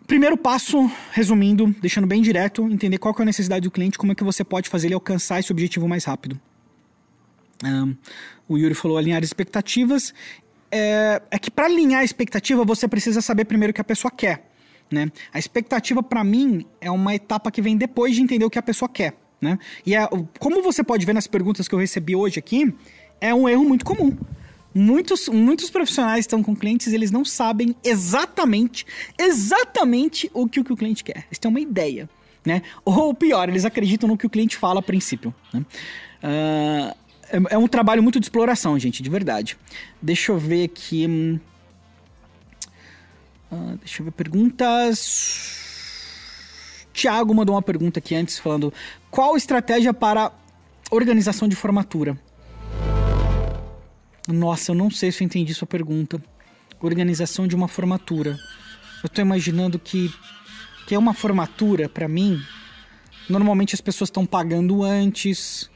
Primeiro passo, resumindo, deixando bem direto, entender qual é a necessidade do cliente, como é que você pode fazer ele alcançar esse objetivo mais rápido. Um, o Yuri falou alinhar expectativas. É, é que para alinhar a expectativa, você precisa saber primeiro o que a pessoa quer. Né? A expectativa, para mim, é uma etapa que vem depois de entender o que a pessoa quer. Né? E como você pode ver nas perguntas que eu recebi hoje aqui, é um erro muito comum. Muitos, muitos profissionais estão com clientes eles não sabem exatamente, exatamente o que o, que o cliente quer. Eles têm uma ideia, né? Ou pior, eles acreditam no que o cliente fala a princípio. Né? Uh, é, é, um trabalho muito de exploração, gente, de verdade. Deixa eu ver aqui. Uh, deixa eu ver perguntas. Tiago mandou uma pergunta aqui antes falando qual estratégia para organização de formatura. Nossa, eu não sei se eu entendi sua pergunta. Organização de uma formatura. Eu tô imaginando que que é uma formatura para mim. Normalmente as pessoas estão pagando antes,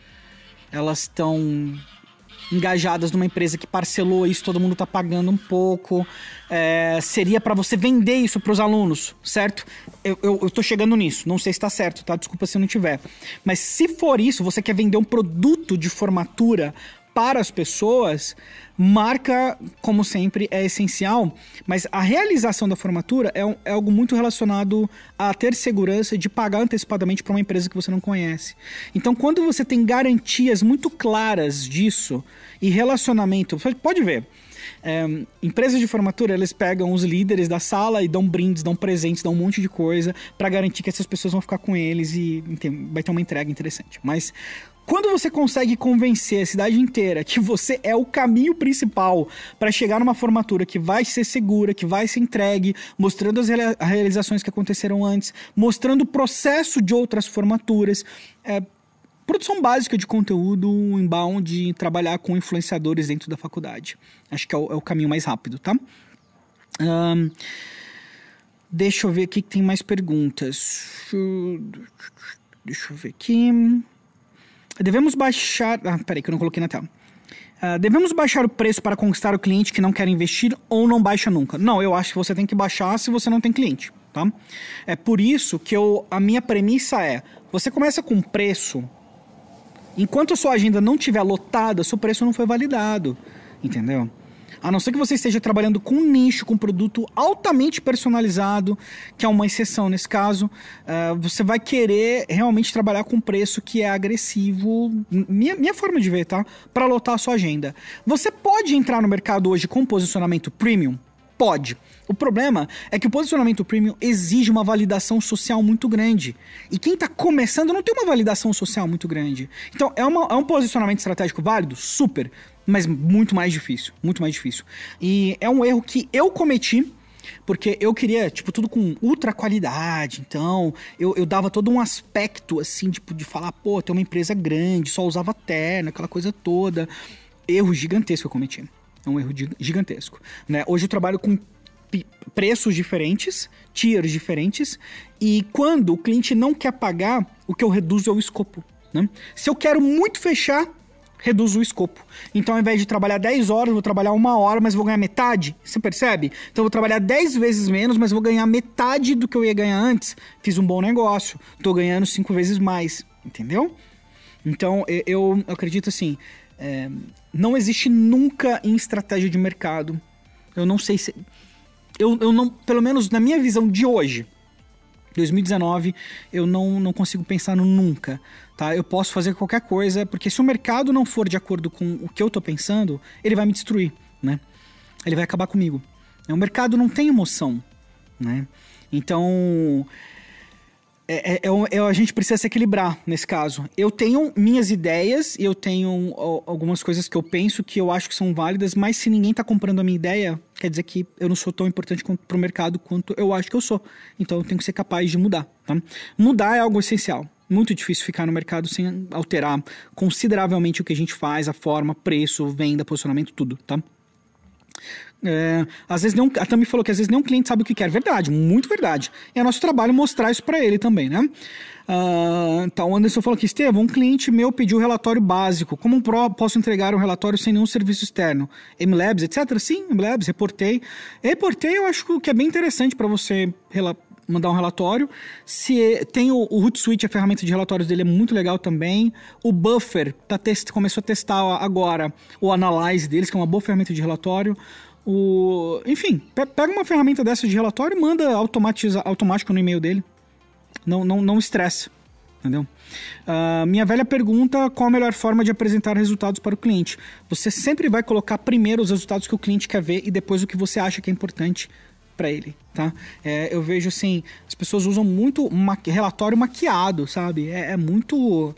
elas estão engajadas numa empresa que parcelou isso, todo mundo está pagando um pouco. É, seria para você vender isso para os alunos, certo? Eu, eu, eu tô chegando nisso, não sei se está certo, tá? Desculpa se não tiver. Mas se for isso, você quer vender um produto de formatura para as pessoas, marca, como sempre, é essencial, mas a realização da formatura é, um, é algo muito relacionado a ter segurança de pagar antecipadamente para uma empresa que você não conhece. Então, quando você tem garantias muito claras disso e relacionamento, pode ver. É, empresas de formatura, eles pegam os líderes da sala e dão brindes, dão presentes, dão um monte de coisa para garantir que essas pessoas vão ficar com eles e vai ter uma entrega interessante. Mas quando você consegue convencer a cidade inteira que você é o caminho principal para chegar numa formatura que vai ser segura, que vai ser entregue, mostrando as realizações que aconteceram antes, mostrando o processo de outras formaturas, é, produção básica de conteúdo inbound, trabalhar com influenciadores dentro da faculdade. Acho que é o, é o caminho mais rápido, tá? Um, deixa eu ver aqui que tem mais perguntas. Deixa eu ver aqui. Devemos baixar. Ah, peraí, que eu não coloquei na tela. Uh, devemos baixar o preço para conquistar o cliente que não quer investir ou não baixa nunca? Não, eu acho que você tem que baixar se você não tem cliente, tá? É por isso que eu, a minha premissa é: você começa com preço Enquanto a sua agenda não estiver lotada, seu preço não foi validado. Entendeu? A não ser que você esteja trabalhando com um nicho, com um produto altamente personalizado, que é uma exceção nesse caso, uh, você vai querer realmente trabalhar com um preço que é agressivo, minha, minha forma de ver, tá? Para lotar a sua agenda. Você pode entrar no mercado hoje com posicionamento premium? Pode. O problema é que o posicionamento premium exige uma validação social muito grande. E quem está começando não tem uma validação social muito grande. Então, é, uma, é um posicionamento estratégico válido? Super. Mas muito mais difícil. Muito mais difícil. E é um erro que eu cometi. Porque eu queria, tipo, tudo com ultra qualidade. Então, eu, eu dava todo um aspecto, assim, tipo, de falar, pô, tem uma empresa grande, só usava terno, aquela coisa toda. Erro gigantesco eu cometi. É um erro gigantesco. Né? Hoje eu trabalho com preços diferentes, tiers diferentes, e quando o cliente não quer pagar, o que eu reduzo é o escopo. Né? Se eu quero muito fechar, reduzo o escopo. Então, ao invés de trabalhar 10 horas, vou trabalhar uma hora, mas vou ganhar metade. Você percebe? Então, vou trabalhar 10 vezes menos, mas vou ganhar metade do que eu ia ganhar antes. Fiz um bom negócio. Estou ganhando 5 vezes mais. Entendeu? Então, eu acredito assim: é, não existe nunca em estratégia de mercado. Eu não sei se. Eu, eu não. Pelo menos na minha visão de hoje, 2019, eu não, não consigo pensar no nunca. Tá? Eu posso fazer qualquer coisa, porque se o mercado não for de acordo com o que eu tô pensando, ele vai me destruir, né? Ele vai acabar comigo. O mercado não tem emoção, né? Então, é, é, é, é, a gente precisa se equilibrar nesse caso. Eu tenho minhas ideias, eu tenho algumas coisas que eu penso que eu acho que são válidas, mas se ninguém está comprando a minha ideia, quer dizer que eu não sou tão importante para o mercado quanto eu acho que eu sou. Então eu tenho que ser capaz de mudar. Tá? Mudar é algo essencial. Muito difícil ficar no mercado sem alterar consideravelmente o que a gente faz, a forma, preço, venda, posicionamento, tudo, tá? É, às vezes nem a Tami falou que às vezes nenhum cliente sabe o que quer. Verdade, muito verdade. E é nosso trabalho mostrar isso para ele também, né? Uh, então, o Anderson falou que, Estevam, um cliente meu pediu relatório básico. Como posso entregar um relatório sem nenhum serviço externo? MLabs, etc? Sim, MLabs, reportei. Reportei, eu acho que é bem interessante para você mandar um relatório. Se tem o, o Hootsuite, a ferramenta de relatórios dele é muito legal também. O Buffer tá test, começou a testar agora o Analyze deles, que é uma boa ferramenta de relatório. O, enfim, pega uma ferramenta dessa de relatório e manda automatiza, automático no e-mail dele. Não, não, não estresse. Entendeu? Uh, minha velha pergunta: qual a melhor forma de apresentar resultados para o cliente? Você sempre vai colocar primeiro os resultados que o cliente quer ver e depois o que você acha que é importante para ele, tá? É, eu vejo assim, as pessoas usam muito maqui relatório maquiado, sabe? É, é muito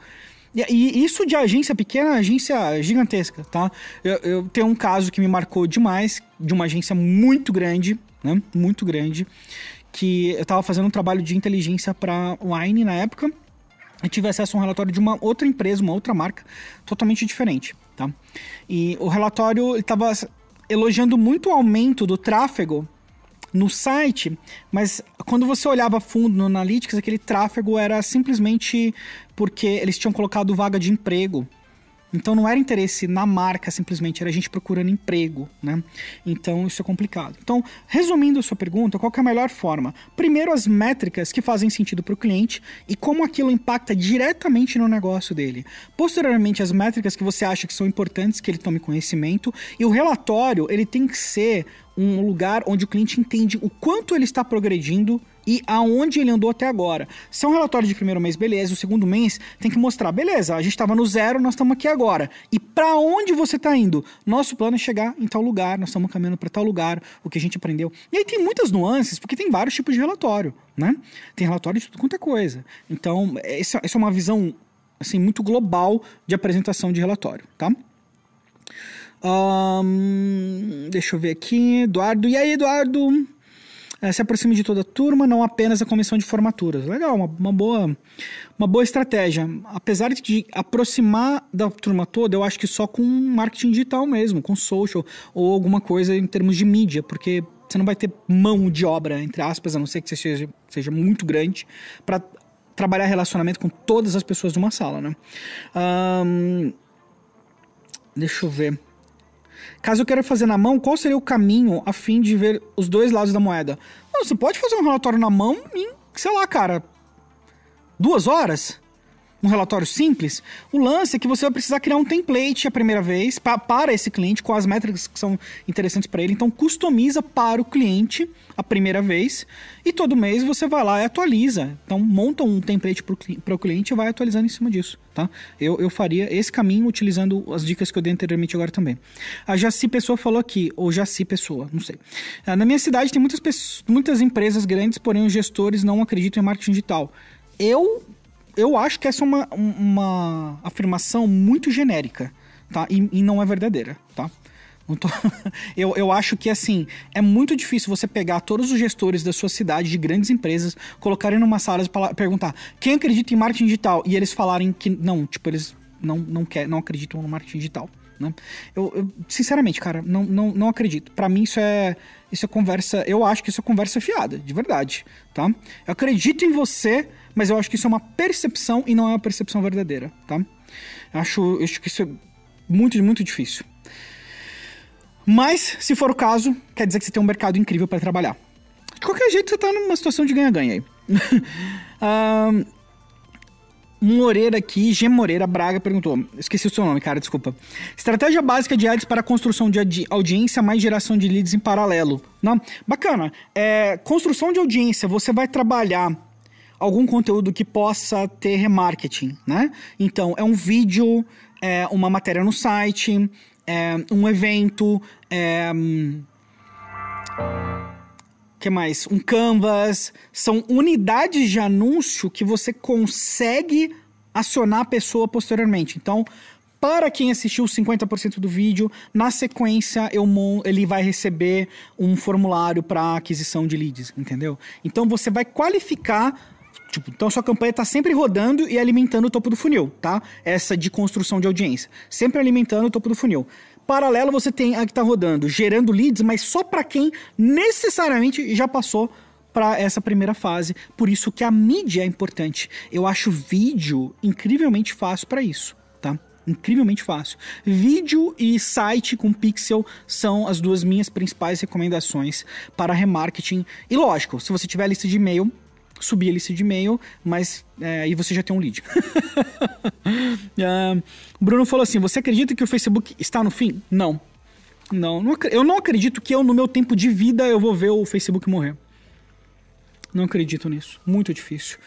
e, isso de agência pequena, agência gigantesca, tá? Eu, eu, tenho um caso que me marcou demais, de uma agência muito grande, né? Muito grande, que eu tava fazendo um trabalho de inteligência para Wine na época. Eu tive acesso a um relatório de uma outra empresa, uma outra marca, totalmente diferente, tá? E o relatório estava elogiando muito o aumento do tráfego no site, mas quando você olhava fundo no Analytics, aquele tráfego era simplesmente porque eles tinham colocado vaga de emprego. Então não era interesse na marca simplesmente, era a gente procurando emprego, né? Então isso é complicado. Então, resumindo a sua pergunta, qual é a melhor forma? Primeiro as métricas que fazem sentido para o cliente e como aquilo impacta diretamente no negócio dele. Posteriormente as métricas que você acha que são importantes que ele tome conhecimento e o relatório, ele tem que ser um lugar onde o cliente entende o quanto ele está progredindo e aonde ele andou até agora. Se é um relatório de primeiro mês, beleza. O segundo mês tem que mostrar, beleza, a gente estava no zero, nós estamos aqui agora. E para onde você está indo? Nosso plano é chegar em tal lugar, nós estamos caminhando para tal lugar, o que a gente aprendeu. E aí tem muitas nuances, porque tem vários tipos de relatório, né? Tem relatório de tudo quanto é coisa. Então, essa, essa é uma visão assim muito global de apresentação de relatório, tá? Um, deixa eu ver aqui. Eduardo. E aí, Eduardo? É, se aproxime de toda a turma, não apenas a comissão de formaturas. Legal, uma, uma, boa, uma boa estratégia. Apesar de aproximar da turma toda, eu acho que só com marketing digital mesmo, com social ou alguma coisa em termos de mídia, porque você não vai ter mão de obra, entre aspas, a não ser que você seja, seja muito grande, para trabalhar relacionamento com todas as pessoas de uma sala, né? Um, deixa eu ver. Caso eu queira fazer na mão, qual seria o caminho a fim de ver os dois lados da moeda? você pode fazer um relatório na mão em, sei lá, cara, duas horas? Um relatório simples, o lance é que você vai precisar criar um template a primeira vez pa para esse cliente, com as métricas que são interessantes para ele. Então, customiza para o cliente a primeira vez e todo mês você vai lá e atualiza. Então, monta um template para o cliente e vai atualizando em cima disso. Tá? Eu, eu faria esse caminho utilizando as dicas que eu dei anteriormente agora também. A Jaci Pessoa falou aqui, ou Jaci Pessoa, não sei. Ah, na minha cidade tem muitas, muitas empresas grandes, porém os gestores não acreditam em marketing digital. Eu eu acho que essa é uma, uma afirmação muito genérica, tá? E, e não é verdadeira, tá? Tô... eu, eu acho que, assim, é muito difícil você pegar todos os gestores da sua cidade, de grandes empresas, colocarem numa sala e perguntar quem acredita em marketing digital e eles falarem que não, tipo, eles não, não, quer, não acreditam no marketing digital. Né? Eu, eu, sinceramente, cara, não, não, não acredito. Para mim, isso é, isso é conversa. Eu acho que isso é conversa fiada, de verdade. Tá? Eu acredito em você mas eu acho que isso é uma percepção e não é uma percepção verdadeira, tá? Eu acho, eu acho que isso é muito, muito difícil. Mas, se for o caso, quer dizer que você tem um mercado incrível para trabalhar. De qualquer jeito, você tá numa situação de ganha-ganha aí. um, Moreira aqui, G. Moreira Braga perguntou. Esqueci o seu nome, cara, desculpa. Estratégia básica de ads para construção de audiência mais geração de leads em paralelo. Não, bacana. É, construção de audiência, você vai trabalhar algum conteúdo que possa ter remarketing, né? Então, é um vídeo, é uma matéria no site, é um evento, é... que mais? Um canvas. São unidades de anúncio que você consegue acionar a pessoa posteriormente. Então, para quem assistiu 50% do vídeo, na sequência eu, ele vai receber um formulário para aquisição de leads, entendeu? Então você vai qualificar Tipo, então sua campanha está sempre rodando e alimentando o topo do funil, tá? Essa de construção de audiência. Sempre alimentando o topo do funil. Paralelo, você tem a que está rodando, gerando leads, mas só para quem necessariamente já passou para essa primeira fase. Por isso que a mídia é importante. Eu acho vídeo incrivelmente fácil para isso, tá? Incrivelmente fácil. Vídeo e site com pixel são as duas minhas principais recomendações para remarketing. E lógico, se você tiver lista de e-mail, subir a lista de e-mail, mas é, aí você já tem um lead. uh, o Bruno falou assim: Você acredita que o Facebook está no fim? Não. Não, não, eu não acredito que eu, no meu tempo de vida, eu vou ver o Facebook morrer. Não acredito nisso. Muito difícil.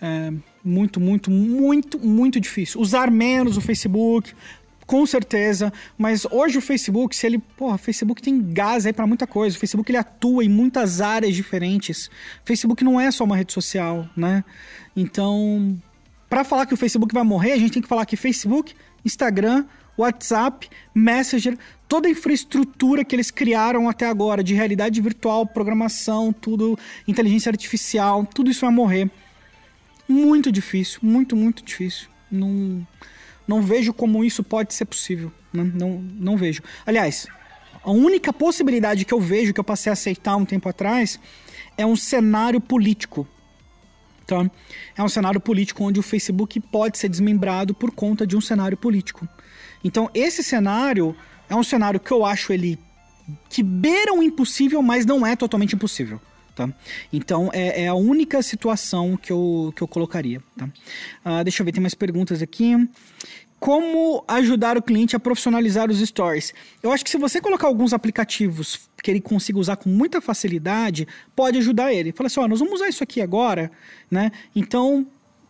É, muito, muito, muito, muito difícil. Usar menos o Facebook, com certeza, mas hoje o Facebook, se ele, porra, o Facebook tem gás aí para muita coisa. O Facebook ele atua em muitas áreas diferentes. O Facebook não é só uma rede social, né? Então, para falar que o Facebook vai morrer, a gente tem que falar que Facebook, Instagram, WhatsApp, Messenger, toda a infraestrutura que eles criaram até agora de realidade virtual, programação, tudo, inteligência artificial, tudo isso vai morrer. Muito difícil, muito, muito difícil. Não não vejo como isso pode ser possível. Não, né? não, não vejo. Aliás, a única possibilidade que eu vejo, que eu passei a aceitar um tempo atrás, é um cenário político. Tá? É um cenário político onde o Facebook pode ser desmembrado por conta de um cenário político. Então, esse cenário é um cenário que eu acho ele que beira o impossível, mas não é totalmente impossível. Tá? Então é, é, a única situação que eu, que eu colocaria. Tá? Uh, deixa eu ver, tem mais perguntas aqui. Como ajudar o cliente a profissionalizar os stories? Eu acho que se você colocar alguns aplicativos que ele consiga usar com muita facilidade, pode ajudar ele. Fala assim: ó, nós vamos usar isso aqui agora, né? Então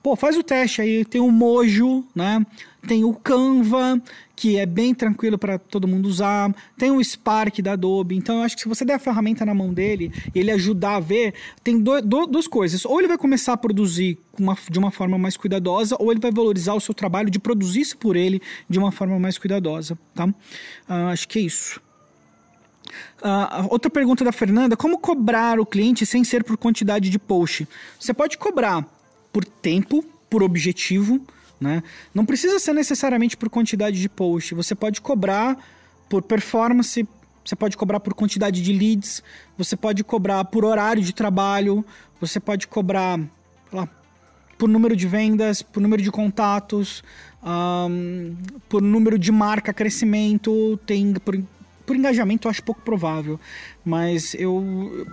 Pô, faz o teste aí. Tem o Mojo, né? Tem o Canva, que é bem tranquilo para todo mundo usar. Tem o Spark da Adobe. Então, eu acho que se você der a ferramenta na mão dele e ele ajudar a ver, tem do, do, duas coisas. Ou ele vai começar a produzir uma, de uma forma mais cuidadosa, ou ele vai valorizar o seu trabalho de produzir isso por ele de uma forma mais cuidadosa, tá? Uh, acho que é isso. Uh, outra pergunta da Fernanda: como cobrar o cliente sem ser por quantidade de post? Você pode cobrar por tempo, por objetivo, né? Não precisa ser necessariamente por quantidade de post. Você pode cobrar por performance, você pode cobrar por quantidade de leads, você pode cobrar por horário de trabalho, você pode cobrar lá, por número de vendas, por número de contatos, um, por número de marca crescimento, tem por, por engajamento eu acho pouco provável, mas eu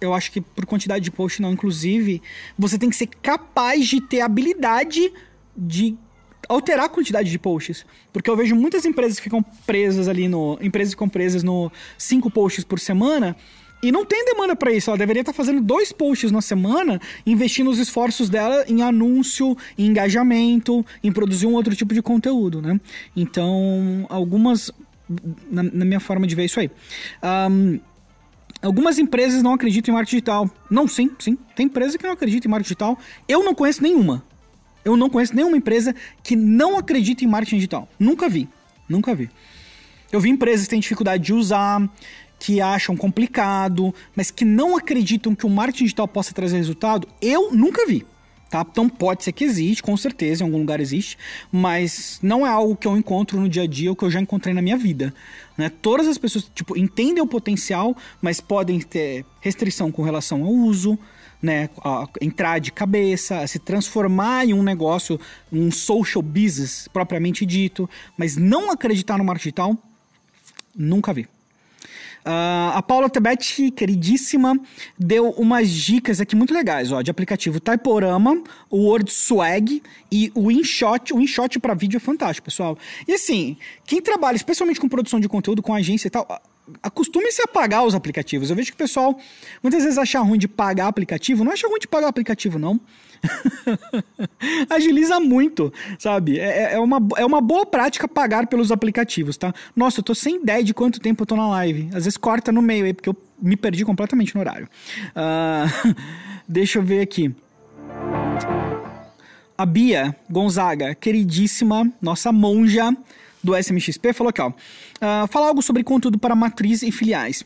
eu acho que por quantidade de post não. Inclusive, você tem que ser capaz de ter habilidade de alterar a quantidade de posts. Porque eu vejo muitas empresas que ficam presas ali no. Empresas que ficam presas no cinco posts por semana. E não tem demanda para isso. Ela deveria estar tá fazendo dois posts na semana, investindo os esforços dela em anúncio, em engajamento, em produzir um outro tipo de conteúdo, né? Então, algumas. Na, na minha forma de ver isso aí. Um, Algumas empresas não acreditam em marketing digital. Não, sim, sim. Tem empresa que não acredita em marketing digital. Eu não conheço nenhuma. Eu não conheço nenhuma empresa que não acredita em marketing digital. Nunca vi. Nunca vi. Eu vi empresas que têm dificuldade de usar, que acham complicado, mas que não acreditam que o marketing digital possa trazer resultado. Eu nunca vi. Tá? Então pode ser que existe, com certeza, em algum lugar existe, mas não é algo que eu encontro no dia a dia ou que eu já encontrei na minha vida. Né? Todas as pessoas tipo, entendem o potencial, mas podem ter restrição com relação ao uso, né, a entrar de cabeça, a se transformar em um negócio, um social business propriamente dito, mas não acreditar no marketing digital, nunca vi. Uh, a Paula Tebet, queridíssima, deu umas dicas aqui muito legais, ó, de aplicativo Typorama, o Word Swag e o InShot. O InShot para vídeo é fantástico, pessoal. E assim, quem trabalha especialmente com produção de conteúdo, com agência e tal, acostume-se a pagar os aplicativos. Eu vejo que o pessoal muitas vezes acha ruim de pagar aplicativo. Não acha ruim de pagar aplicativo, não. Agiliza muito, sabe? É, é, é, uma, é uma boa prática pagar pelos aplicativos, tá? Nossa, eu tô sem ideia de quanto tempo eu tô na live. Às vezes corta no meio aí, porque eu me perdi completamente no horário. Uh, deixa eu ver aqui. A Bia Gonzaga, queridíssima, nossa monja, do SMXP falou aqui, ó. Uh, fala algo sobre conteúdo para matriz e filiais.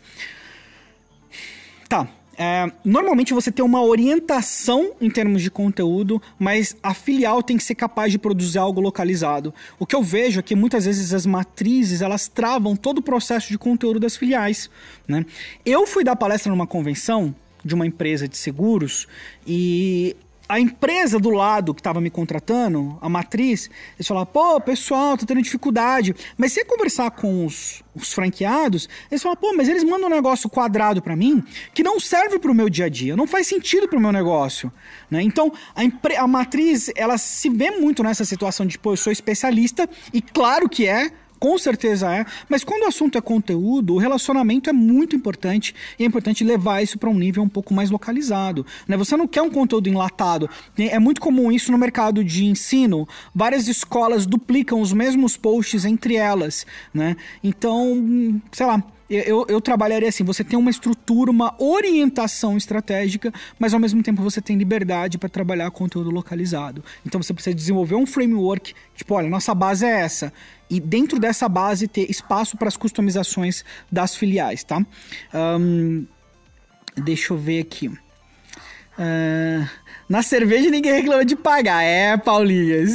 Tá. É, normalmente você tem uma orientação em termos de conteúdo, mas a filial tem que ser capaz de produzir algo localizado. O que eu vejo é que muitas vezes as matrizes elas travam todo o processo de conteúdo das filiais. Né? Eu fui dar palestra numa convenção de uma empresa de seguros e a empresa do lado que estava me contratando, a matriz, eles falaram, pô, pessoal, tá tendo dificuldade. Mas se conversar com os, os franqueados, eles falam, pô, mas eles mandam um negócio quadrado para mim que não serve para o meu dia a dia, não faz sentido para o meu negócio. Né? Então, a, a matriz, ela se vê muito nessa situação de, pô, eu sou especialista, e claro que é, com certeza é, mas quando o assunto é conteúdo, o relacionamento é muito importante e é importante levar isso para um nível um pouco mais localizado. Né? Você não quer um conteúdo enlatado. É muito comum isso no mercado de ensino. Várias escolas duplicam os mesmos posts entre elas. Né? Então, sei lá, eu, eu, trabalharia assim: você tem uma estrutura, uma orientação estratégica, mas ao mesmo tempo você tem liberdade para trabalhar conteúdo localizado. Então você precisa desenvolver um framework, tipo, olha, nossa base é essa. E dentro dessa base ter espaço para as customizações das filiais, tá? Um, deixa eu ver aqui. Uh, na cerveja ninguém reclama de pagar. É, Paulinha.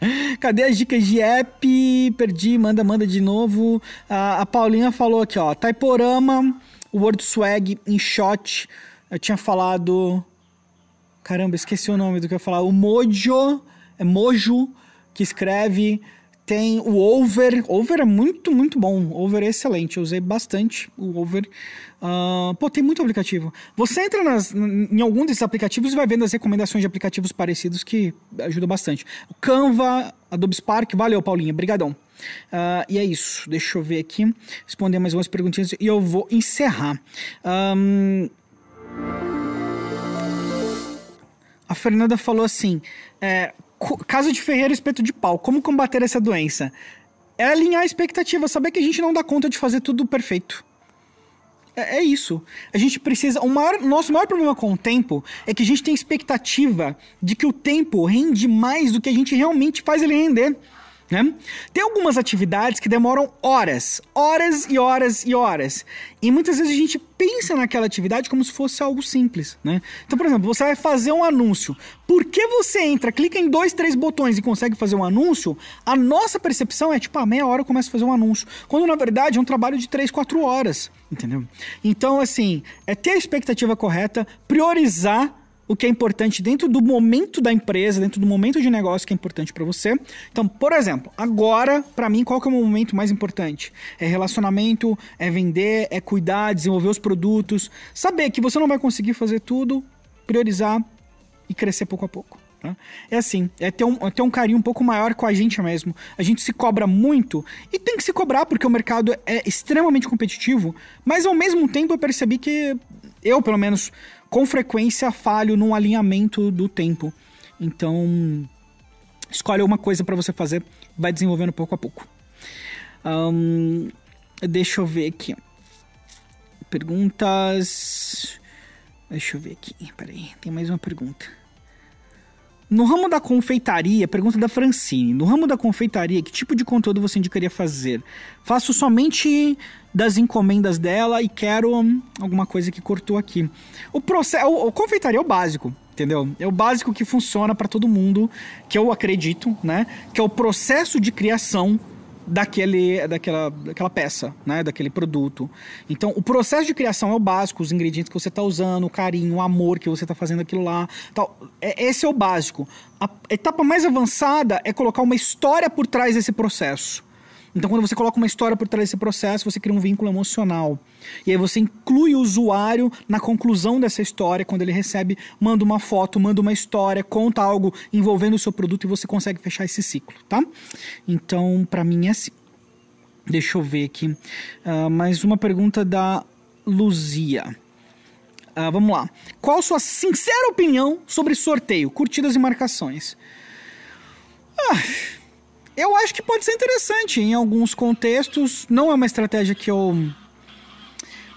É. Cadê as dicas de app? Perdi, manda, manda de novo. Uh, a Paulinha falou aqui, ó. Taiporama, Word Swag, InShot. Eu tinha falado. Caramba, esqueci o nome do que eu ia falar. O Mojo. É Mojo que escreve. Tem o Over. Over é muito, muito bom. Over é excelente. Eu usei bastante o Over. Uh, pô, tem muito aplicativo. Você entra nas, em algum desses aplicativos e vai vendo as recomendações de aplicativos parecidos que ajudam bastante. O Canva, Adobe Spark. Valeu, Paulinha. Brigadão. Uh, e é isso. Deixa eu ver aqui. Responder mais umas perguntinhas e eu vou encerrar. Um... A Fernanda falou assim: é, caso de Ferreira espeto de pau, como combater essa doença? É alinhar a expectativa, saber que a gente não dá conta de fazer tudo perfeito. É, é isso. A gente precisa. O maior, nosso maior problema com o tempo é que a gente tem expectativa de que o tempo rende mais do que a gente realmente faz ele render. Né? Tem algumas atividades que demoram horas, horas e horas e horas. E muitas vezes a gente pensa naquela atividade como se fosse algo simples. Né? Então, por exemplo, você vai fazer um anúncio. Por que você entra, clica em dois, três botões e consegue fazer um anúncio? A nossa percepção é tipo, a ah, meia hora eu começo a fazer um anúncio. Quando na verdade é um trabalho de três, quatro horas. Entendeu? Então, assim, é ter a expectativa correta, priorizar o que é importante dentro do momento da empresa, dentro do momento de negócio que é importante para você. Então, por exemplo, agora, para mim, qual que é o momento mais importante? É relacionamento, é vender, é cuidar, desenvolver os produtos, saber que você não vai conseguir fazer tudo, priorizar e crescer pouco a pouco. Né? É assim, é ter, um, é ter um carinho um pouco maior com a gente mesmo. A gente se cobra muito e tem que se cobrar porque o mercado é extremamente competitivo, mas ao mesmo tempo eu percebi que eu, pelo menos, com frequência falho no alinhamento do tempo. Então, escolhe uma coisa para você fazer, vai desenvolvendo pouco a pouco. Um, deixa eu ver aqui. Perguntas. Deixa eu ver aqui. Peraí, tem mais uma pergunta. No ramo da confeitaria, pergunta da Francine. No ramo da confeitaria, que tipo de conteúdo você indicaria fazer? Faço somente das encomendas dela e quero alguma coisa que cortou aqui. O processo, o, o confeitaria é o básico, entendeu? É o básico que funciona para todo mundo, que eu acredito, né? Que é o processo de criação daquele, daquela, daquela peça, né? Daquele produto. Então, o processo de criação é o básico, os ingredientes que você está usando, o carinho, o amor que você está fazendo aquilo lá. Tal. É, esse é o básico. A etapa mais avançada é colocar uma história por trás desse processo. Então, quando você coloca uma história por trás desse processo, você cria um vínculo emocional. E aí você inclui o usuário na conclusão dessa história, quando ele recebe, manda uma foto, manda uma história, conta algo envolvendo o seu produto e você consegue fechar esse ciclo, tá? Então, para mim é assim. Deixa eu ver aqui. Uh, mais uma pergunta da Luzia. Uh, vamos lá. Qual sua sincera opinião sobre sorteio, curtidas e marcações? Ah eu acho que pode ser interessante em alguns contextos. Não é uma estratégia que eu.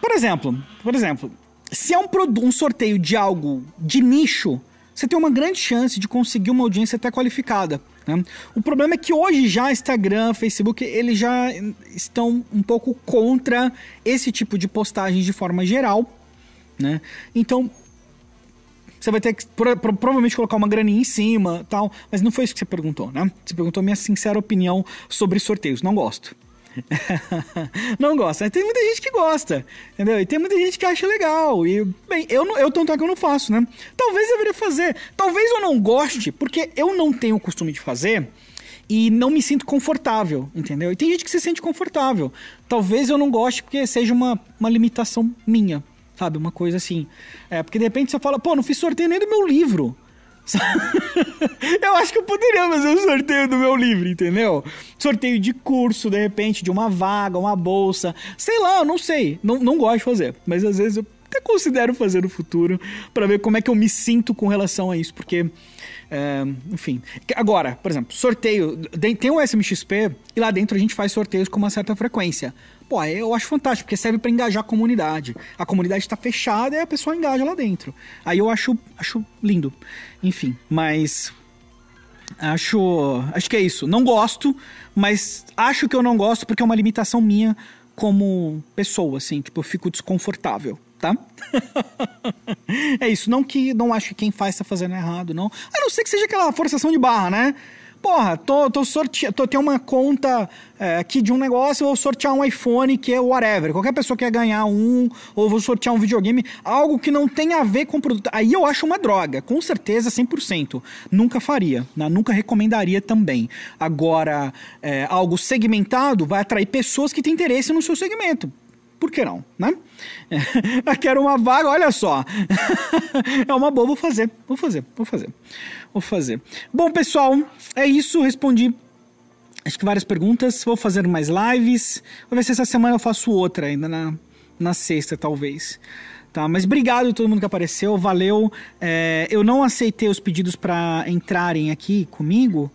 Por exemplo, por exemplo, se é um, um sorteio de algo de nicho, você tem uma grande chance de conseguir uma audiência até qualificada. Né? O problema é que hoje já Instagram, Facebook, eles já estão um pouco contra esse tipo de postagem de forma geral. Né? Então, você vai ter que pro, pro, provavelmente colocar uma graninha em cima tal. Mas não foi isso que você perguntou, né? Você perguntou minha sincera opinião sobre sorteios. Não gosto. não gosta. Tem muita gente que gosta, entendeu? E tem muita gente que acha legal. E, bem, eu, não, eu tanto é que eu não faço, né? Talvez eu deveria fazer. Talvez eu não goste, porque eu não tenho o costume de fazer e não me sinto confortável, entendeu? E tem gente que se sente confortável. Talvez eu não goste porque seja uma, uma limitação minha. Sabe? Uma coisa assim. É, porque de repente você fala, pô, não fiz sorteio nem do meu livro. eu acho que eu poderia fazer um sorteio do meu livro, entendeu? Sorteio de curso, de repente, de uma vaga, uma bolsa. Sei lá, eu não sei. Não, não gosto de fazer. Mas às vezes eu até considero fazer no futuro para ver como é que eu me sinto com relação a isso. Porque. Enfim. Agora, por exemplo, sorteio. Tem o SMXP e lá dentro a gente faz sorteios com uma certa frequência. Pô, eu acho fantástico, porque serve para engajar a comunidade. A comunidade está fechada e a pessoa engaja lá dentro. Aí eu acho, acho lindo. Enfim, mas acho, acho que é isso. Não gosto, mas acho que eu não gosto porque é uma limitação minha como pessoa, assim, tipo, eu fico desconfortável, tá? é isso, não que não acho que quem faz tá fazendo errado, não. A não ser que seja aquela forçação de barra, né? Porra, tô, tô sorteando, tô, tem uma conta é, aqui de um negócio, vou sortear um iPhone que é whatever. Qualquer pessoa quer ganhar um, ou vou sortear um videogame, algo que não tem a ver com o produto. Aí eu acho uma droga, com certeza 100%. Nunca faria, né? nunca recomendaria também. Agora, é, algo segmentado vai atrair pessoas que têm interesse no seu segmento. Por que não, né? Quero uma vaga, olha só. é uma boa, vou fazer, vou fazer, vou fazer vou fazer. Bom, pessoal, é isso. Respondi acho que várias perguntas. Vou fazer mais lives. Vou ver se essa semana eu faço outra ainda na, na sexta, talvez. Tá, mas obrigado a todo mundo que apareceu, valeu. É, eu não aceitei os pedidos para entrarem aqui comigo,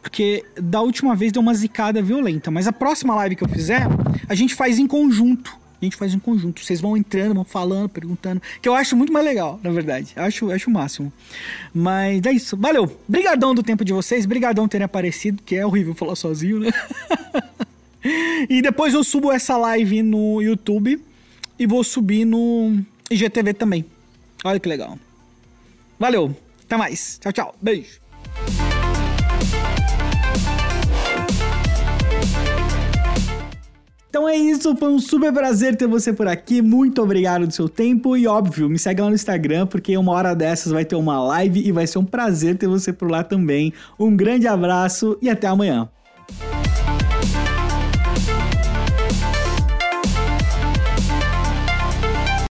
porque da última vez deu uma zicada violenta. Mas a próxima live que eu fizer, a gente faz em conjunto gente faz em conjunto. Vocês vão entrando, vão falando, perguntando. Que eu acho muito mais legal, na verdade. Acho, acho o máximo. Mas é isso. Valeu. Brigadão do tempo de vocês. Brigadão terem aparecido, que é horrível falar sozinho, né? e depois eu subo essa live no YouTube e vou subir no IGTV também. Olha que legal. Valeu. Até mais. Tchau, tchau. Beijo. Então é isso, foi um super prazer ter você por aqui. Muito obrigado do seu tempo e óbvio, me segue lá no Instagram porque uma hora dessas vai ter uma live e vai ser um prazer ter você por lá também. Um grande abraço e até amanhã.